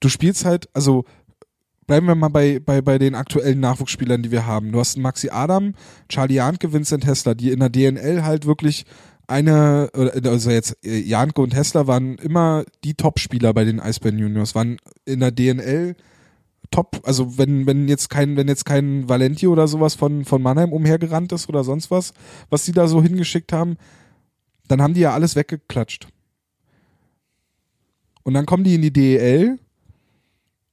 Du spielst halt, also bleiben wir mal bei, bei, bei den aktuellen Nachwuchsspielern, die wir haben. Du hast Maxi Adam, Charlie Janke, Vincent Hessler, die in der DNL halt wirklich eine, oder- also jetzt äh, Janke und Hessler waren immer die Top-Spieler bei den Eisbären Juniors, waren in der DNL top, also wenn, wenn jetzt kein, wenn jetzt kein Valenti oder sowas von, von Mannheim umhergerannt ist oder sonst was, was die da so hingeschickt haben, dann haben die ja alles weggeklatscht. Und dann kommen die in die DEL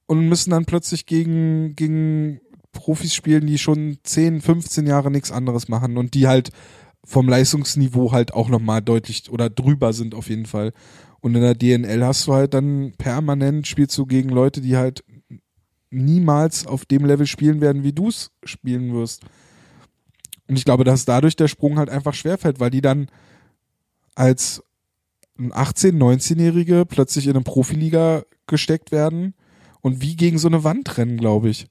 und müssen dann plötzlich gegen, gegen Profis spielen, die schon 10, 15 Jahre nichts anderes machen und die halt vom Leistungsniveau halt auch nochmal deutlich oder drüber sind auf jeden Fall. Und in der DNL hast du halt dann permanent spielst du gegen Leute, die halt niemals auf dem Level spielen werden, wie du es spielen wirst. Und ich glaube, dass dadurch der Sprung halt einfach schwerfällt, weil die dann als ein 18-, 19-Jährige plötzlich in eine Profiliga gesteckt werden und wie gegen so eine Wand rennen, glaube ich.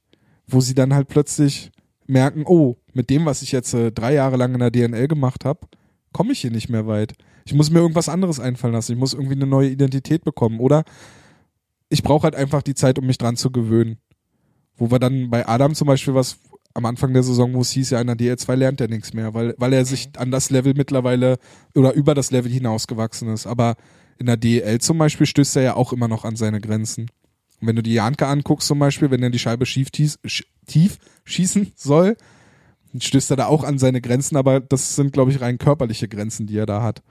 Wo sie dann halt plötzlich merken, oh, mit dem, was ich jetzt äh, drei Jahre lang in der DNL gemacht habe, komme ich hier nicht mehr weit. Ich muss mir irgendwas anderes einfallen lassen. Ich muss irgendwie eine neue Identität bekommen. Oder ich brauche halt einfach die Zeit, um mich dran zu gewöhnen. Wo wir dann bei Adam zum Beispiel was am Anfang der Saison, wo es hieß, ja, in der DL2 lernt er nichts mehr, weil, weil er sich an das Level mittlerweile oder über das Level hinausgewachsen ist. Aber in der DL zum Beispiel stößt er ja auch immer noch an seine Grenzen. Und wenn du die Janke anguckst zum Beispiel, wenn er die Scheibe schief, tief, tief schießen soll, stößt er da auch an seine Grenzen, aber das sind, glaube ich, rein körperliche Grenzen, die er da hat.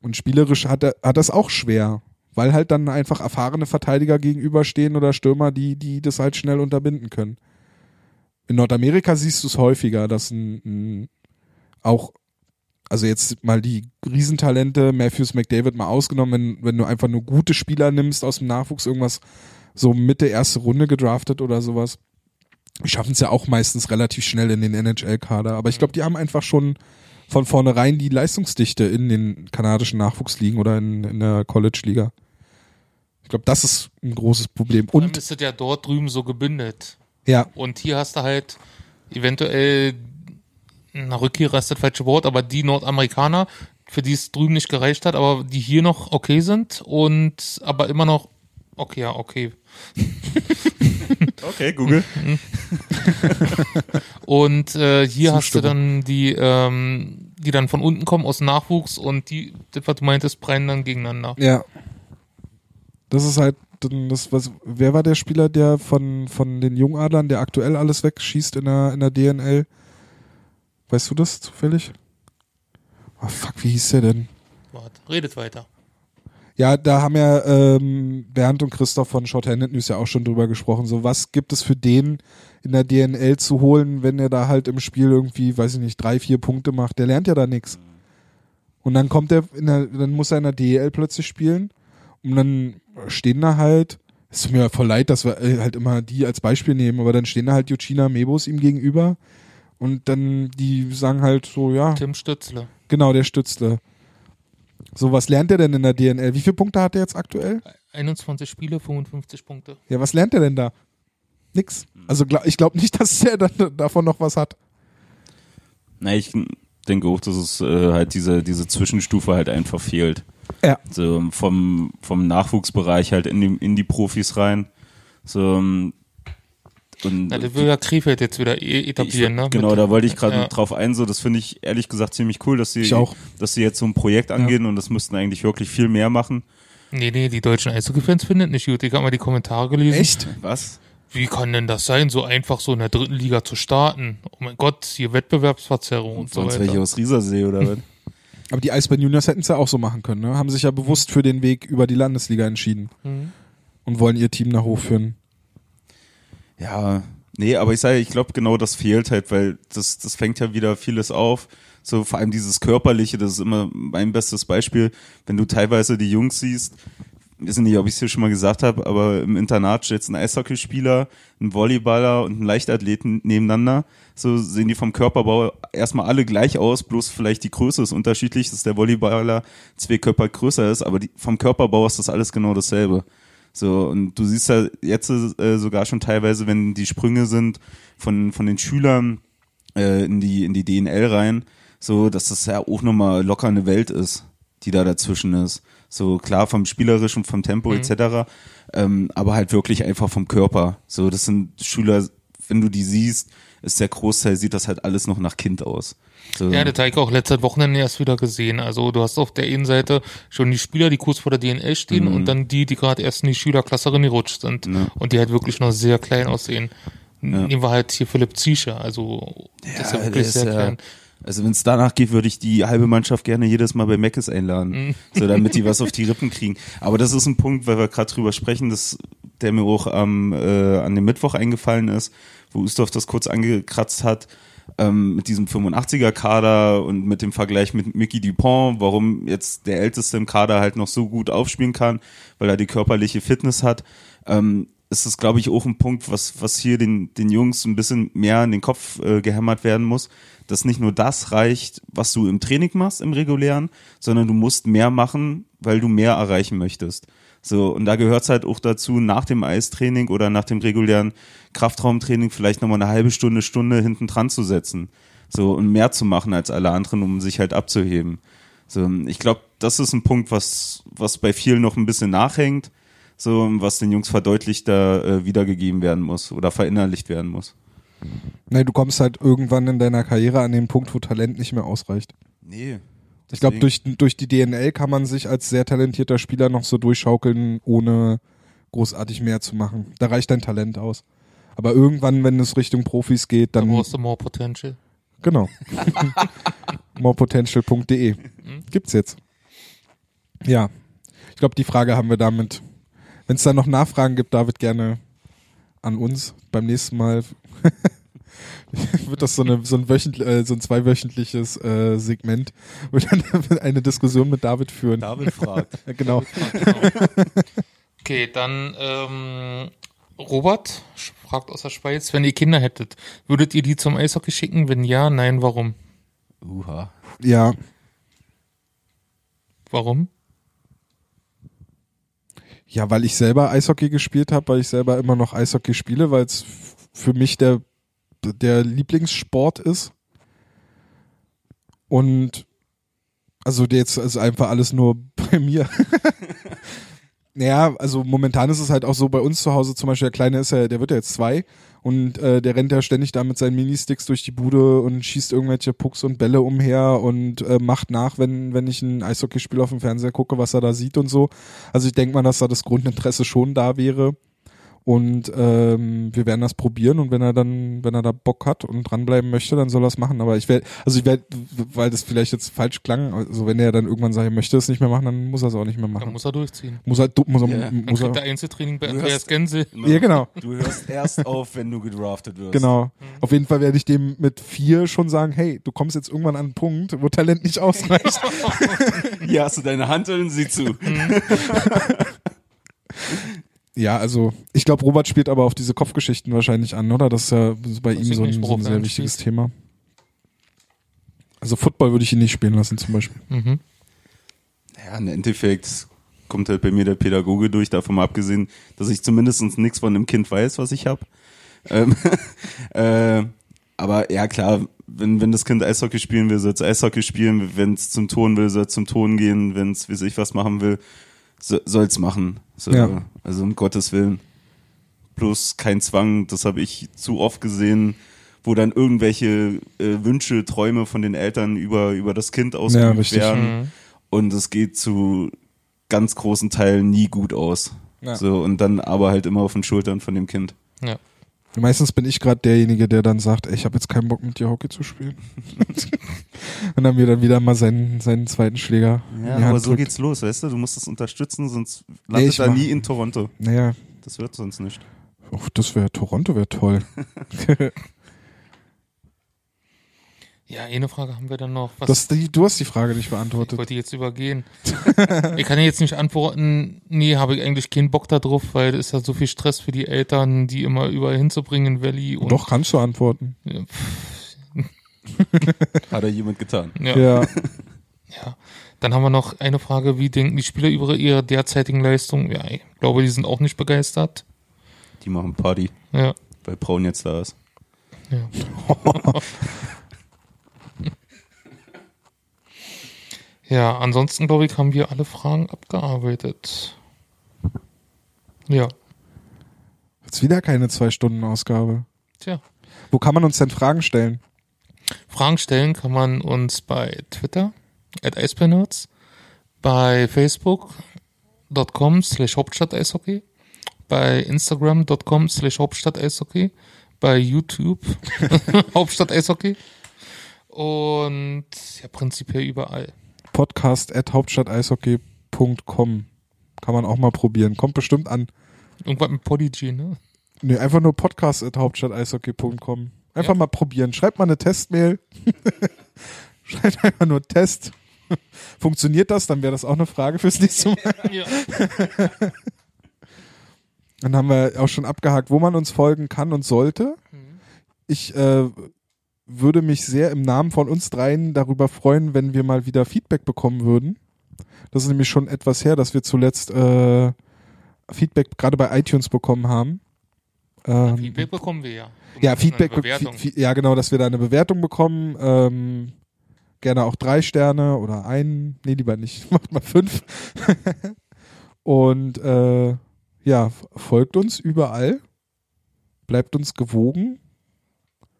Und spielerisch hat er hat das auch schwer, weil halt dann einfach erfahrene Verteidiger gegenüberstehen oder Stürmer, die, die das halt schnell unterbinden können. In Nordamerika siehst du es häufiger, dass ein, ein auch, also jetzt mal die Riesentalente, Matthews McDavid mal ausgenommen, wenn, wenn du einfach nur gute Spieler nimmst aus dem Nachwuchs, irgendwas so Mitte erste Runde gedraftet oder sowas, Die schaffen es ja auch meistens relativ schnell in den NHL-Kader. Aber ich glaube, die haben einfach schon von vornherein die Leistungsdichte in den kanadischen Nachwuchsligen oder in, in der College-Liga. Ich glaube, das ist ein großes Problem. Dann Und ist es ja dort drüben so gebündelt. ja, Und hier hast du halt eventuell, na, Rückkehrer ist das falsche Wort, aber die Nordamerikaner, für die es drüben nicht gereicht hat, aber die hier noch okay sind und aber immer noch, okay, ja, okay. Okay, Google. Und äh, hier hast du Zustimmung. dann die, ähm, die dann von unten kommen aus Nachwuchs und die, das, was du meintest, brennen dann gegeneinander. ja. Das ist halt das, was, wer war der Spieler, der von, von den Jungadlern, der aktuell alles wegschießt in der, in der DNL? Weißt du das zufällig? Oh fuck, wie hieß der denn? Warte, redet weiter. Ja, da haben ja ähm, Bernd und Christoph von Shorthanded News ja auch schon drüber gesprochen. So, was gibt es für den in der DNL zu holen, wenn er da halt im Spiel irgendwie, weiß ich nicht, drei, vier Punkte macht? Der lernt ja da nichts. Und dann kommt er, der, dann muss er in der DEL plötzlich spielen und dann stehen da halt, es tut mir voll leid, dass wir äh, halt immer die als Beispiel nehmen, aber dann stehen da halt Yuchina Mebos ihm gegenüber und dann die sagen halt so, ja, Tim Stützle. genau, der Stützle. So, was lernt er denn in der DNL? Wie viele Punkte hat er jetzt aktuell? 21 Spiele, 55 Punkte. Ja, was lernt er denn da? Nix. Also glaub, ich glaube nicht, dass er dann davon noch was hat. Na, ich denke auch, dass es äh, halt diese, diese Zwischenstufe halt einfach fehlt. Ja. So vom, vom Nachwuchsbereich halt in die, in die Profis rein. So, ähm, und Na, das will ja Krefeld jetzt wieder e- etablieren, ich, ne? Genau, Mit- da wollte ich gerade ja. drauf ein. So, das finde ich ehrlich gesagt ziemlich cool, dass sie, dass sie jetzt so ein Projekt angehen und das müssten eigentlich wirklich viel mehr machen. Nee, nee, die deutschen Eishockey-Fans finden nicht gut. Ich habe mal die Kommentare gelesen. Was? Wie kann denn das sein, so einfach so in der dritten Liga zu starten? Oh mein Gott, hier Wettbewerbsverzerrung und so Sonst welche weiter. aus Riesersee oder was? Aber die Eisbären Juniors hätten es ja auch so machen können, ne? Haben sich ja bewusst für den Weg über die Landesliga entschieden Mhm. und wollen ihr Team nach hoch führen. Ja, nee, aber ich sage, ich glaube genau das fehlt halt, weil das, das fängt ja wieder vieles auf. So vor allem dieses Körperliche, das ist immer mein bestes Beispiel. Wenn du teilweise die Jungs siehst, ich weiß nicht, ob ich es hier schon mal gesagt habe, aber im Internat steht ein Eishockeyspieler, ein Volleyballer und ein Leichtathleten nebeneinander. So sehen die vom Körperbau erstmal alle gleich aus, bloß vielleicht die Größe ist unterschiedlich, dass der Volleyballer zwei Körper größer ist, aber die, vom Körperbau ist das alles genau dasselbe. So, und du siehst ja jetzt äh, sogar schon teilweise, wenn die Sprünge sind von, von den Schülern äh, in, die, in die DNL rein, so, dass das ja auch nochmal locker eine Welt ist, die da dazwischen ist. So klar vom spielerischen, vom Tempo etc., ähm, aber halt wirklich einfach vom Körper. So, das sind Schüler, wenn du die siehst, ist der Großteil, sieht das halt alles noch nach Kind aus. So, Ja, das habe ich auch letztes Wochenende erst wieder gesehen. Also du hast auf der einen Seite schon die Spieler, die kurz vor der DNL stehen und dann die, die gerade erst in die Schülerklasse reingerutscht sind Ja. und die halt wirklich noch sehr klein aussehen. Nehmen wir halt hier Philipp Ziesche, also das ist ja Ja, wirklich der ist sehr ja- klein. Also wenn es danach geht, würde ich die halbe Mannschaft gerne jedes Mal bei Meckes einladen, Mhm. so damit die was auf die Rippen kriegen. Aber das ist ein Punkt, weil wir gerade drüber sprechen, dass der mir auch am äh, an dem Mittwoch eingefallen ist, wo Ustorf das kurz angekratzt hat ähm, mit diesem 85er Kader und mit dem Vergleich mit Mickey Dupont, warum jetzt der Älteste im Kader halt noch so gut aufspielen kann, weil er die körperliche Fitness hat. Ähm, ist das, glaube ich, auch ein Punkt, was, was hier den, den Jungs ein bisschen mehr in den Kopf äh, gehämmert werden muss, dass nicht nur das reicht, was du im Training machst, im regulären, sondern du musst mehr machen, weil du mehr erreichen möchtest. So, und da gehört es halt auch dazu, nach dem Eistraining oder nach dem regulären Kraftraumtraining vielleicht nochmal eine halbe Stunde, Stunde hinten dran zu setzen. So, und mehr zu machen als alle anderen, um sich halt abzuheben. So, ich glaube, das ist ein Punkt, was, was bei vielen noch ein bisschen nachhängt, so, was den Jungs verdeutlichter äh, wiedergegeben werden muss oder verinnerlicht werden muss. Nee, du kommst halt irgendwann in deiner Karriere an den Punkt, wo Talent nicht mehr ausreicht. Nee. Ich glaube, durch, durch die DNL kann man sich als sehr talentierter Spieler noch so durchschaukeln, ohne großartig mehr zu machen. Da reicht dein Talent aus. Aber irgendwann, wenn es Richtung Profis geht, Da dann brauchst du more potential. genau. morepotential.de gibt's jetzt. Ja, ich glaube, die Frage haben wir damit. Wenn es da noch Nachfragen gibt, David gerne an uns beim nächsten Mal. wird das so, eine, so, ein, wöchentlich, äh, so ein zweiwöchentliches äh, Segment, wo wir dann eine Diskussion mit David führen. David fragt. Ja, genau. Okay, dann ähm, Robert fragt aus der Schweiz, wenn ihr Kinder hättet, würdet ihr die zum Eishockey schicken? Wenn ja, nein, warum? Uha. Ja, Warum? Ja, weil ich selber Eishockey gespielt habe, weil ich selber immer noch Eishockey spiele, weil es für mich der, der Lieblingssport ist. Und also jetzt ist einfach alles nur bei mir. naja, also momentan ist es halt auch so bei uns zu Hause, zum Beispiel der Kleine ist ja, der wird ja jetzt zwei und äh, der rennt ja ständig da mit seinen Ministicks durch die Bude und schießt irgendwelche Pucks und Bälle umher und äh, macht nach, wenn, wenn ich ein Eishockeyspiel auf dem Fernseher gucke, was er da sieht und so. Also ich denke mal, dass da das Grundinteresse schon da wäre. Und ähm, wir werden das probieren und wenn er dann, wenn er da Bock hat und dranbleiben möchte, dann soll er es machen. Aber ich werde, also ich werde, weil das vielleicht jetzt falsch klang, also wenn er dann irgendwann sagt, er möchte es nicht mehr machen, dann muss er es auch nicht mehr Dann machen. muss er durchziehen. Muss er, du- muss er, Ja. Dann muss kriegt er er, Einzeltraining bei Du Andreas hörst- Gänse. ja genau, Du hörst erst auf, wenn du gedraftet wirst. genau. Auf jeden Fall werde ich dem mit vier schon sagen, hey, du kommst jetzt irgendwann an einen Punkt, wo Talent nicht ausreicht. Hier hast du deine Hand und sieh zu. Ja, also ich glaube, Robert spielt aber auf diese Kopfgeschichten wahrscheinlich an, oder? Das ist ja bei Weiß ihm so ein, so ein sehr wichtiges Thema. Also Football würde ich ihn nicht spielen lassen zum Beispiel. Mhm. Ja, im Endeffekt kommt halt bei mir der Pädagoge durch, davon mal abgesehen, dass ich zumindest nichts von dem Kind weiß, was ich habe. Ähm, äh, aber ja, klar, wenn, wenn das Kind Eishockey spielen will, soll es Eishockey spielen. Wenn es zum Ton will, soll es zum Ton gehen. Wenn es, wie weiß ich, was machen will, so, soll es machen. So, Ja. Also um Gottes Willen. Bloß kein Zwang, das habe ich zu oft gesehen, wo dann irgendwelche äh, Wünsche, Träume von den Eltern über, über das Kind ausgeübt richtig. werden. Mhm. Und es geht zu ganz großen Teilen nie gut aus. Ja. So, und dann aber halt immer auf den Schultern von dem Kind. Ja. Meistens bin ich gerade derjenige, der dann sagt, ey, ich habe jetzt keinen Bock mit dir Hockey zu spielen. Und dann mir dann wieder mal seinen, seinen zweiten Schläger in Ja, die Hand aber so drückt. geht's los, weißt du? Du musst das unterstützen, sonst landet ich er nie in Toronto. Naja, Das wird sonst nicht. oh, das wäre Toronto wäre toll. Ja, eine Frage haben wir dann noch. Was Das, die, du hast die Frage nicht ich beantwortet. wollte jetzt übergehen. ich kann jetzt nicht antworten, nee, habe ich eigentlich keinen Bock da drauf, weil das ist ja so viel Stress für die Eltern, die immer überall hinzubringen in Valley. Und, Doch, kannst du antworten. Ja, pff, Hat er jemand getan. ja. Ja. Ja. Dann haben wir noch eine Frage, wie denken die Spieler über ihre derzeitigen Leistungen? Ja, ich glaube, die sind auch nicht begeistert. Die machen Party, Ja. weil Braun jetzt da ist. Ja. ja, ansonsten glaube ich, haben wir alle Fragen abgearbeitet. Ja, Jetzt wieder keine Zwei-Stunden-Ausgabe. tja. Wo kann man uns denn Fragen stellen? Fragen stellen kann man uns bei Twitter, at Eisbärnerds, bei Facebook.com slash Hauptstadt-Eishockey, bei Instagram.com slash Hauptstadt-Eishockey, bei YouTube Hauptstadt-Eishockey und ja, prinzipiell überall. Podcast at hauptstadteishockey.com. Kann man auch mal probieren. Kommt bestimmt an. Irgendwas mit Podigy, ne? Nee, einfach nur podcast at hauptstadteishockey.com. Einfach Ja. mal probieren. Schreibt mal eine Testmail. Schreibt einfach nur Test. Funktioniert das? Dann wäre das auch eine Frage fürs nächste Mal. Ja. Dann haben wir auch schon abgehakt, wo man uns folgen kann und sollte. Ich äh, würde mich sehr im Namen von uns dreien darüber freuen, wenn wir mal wieder Feedback bekommen würden. Das ist nämlich schon etwas her, dass wir zuletzt äh, Feedback gerade bei iTunes bekommen haben. Ähm, Feedback bekommen wir ja. ja, Feedback, ja genau, dass wir da eine Bewertung bekommen. Ähm, gerne auch drei Sterne oder einen, nee, lieber nicht, macht mal fünf. Und äh, ja, folgt uns überall, bleibt uns gewogen.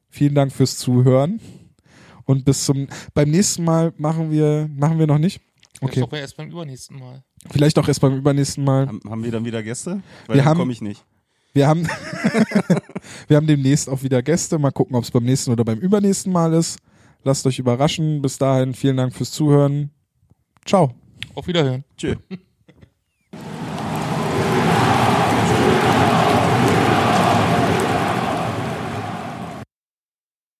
Vielen Dank fürs Zuhören und bis zum beim nächsten Mal machen wir machen wir noch nicht. Okay. Das doch erst beim übernächsten Mal. vielleicht auch erst beim übernächsten Mal. Haben, haben wir dann wieder Gäste? Wir Weil dann haben- komme ich nicht. Wir haben, wir haben demnächst auch wieder Gäste. Mal gucken, ob es beim nächsten oder beim übernächsten Mal ist. Lasst euch überraschen. Bis dahin, vielen Dank fürs Zuhören. Ciao. Auf Wiederhören. Tschö.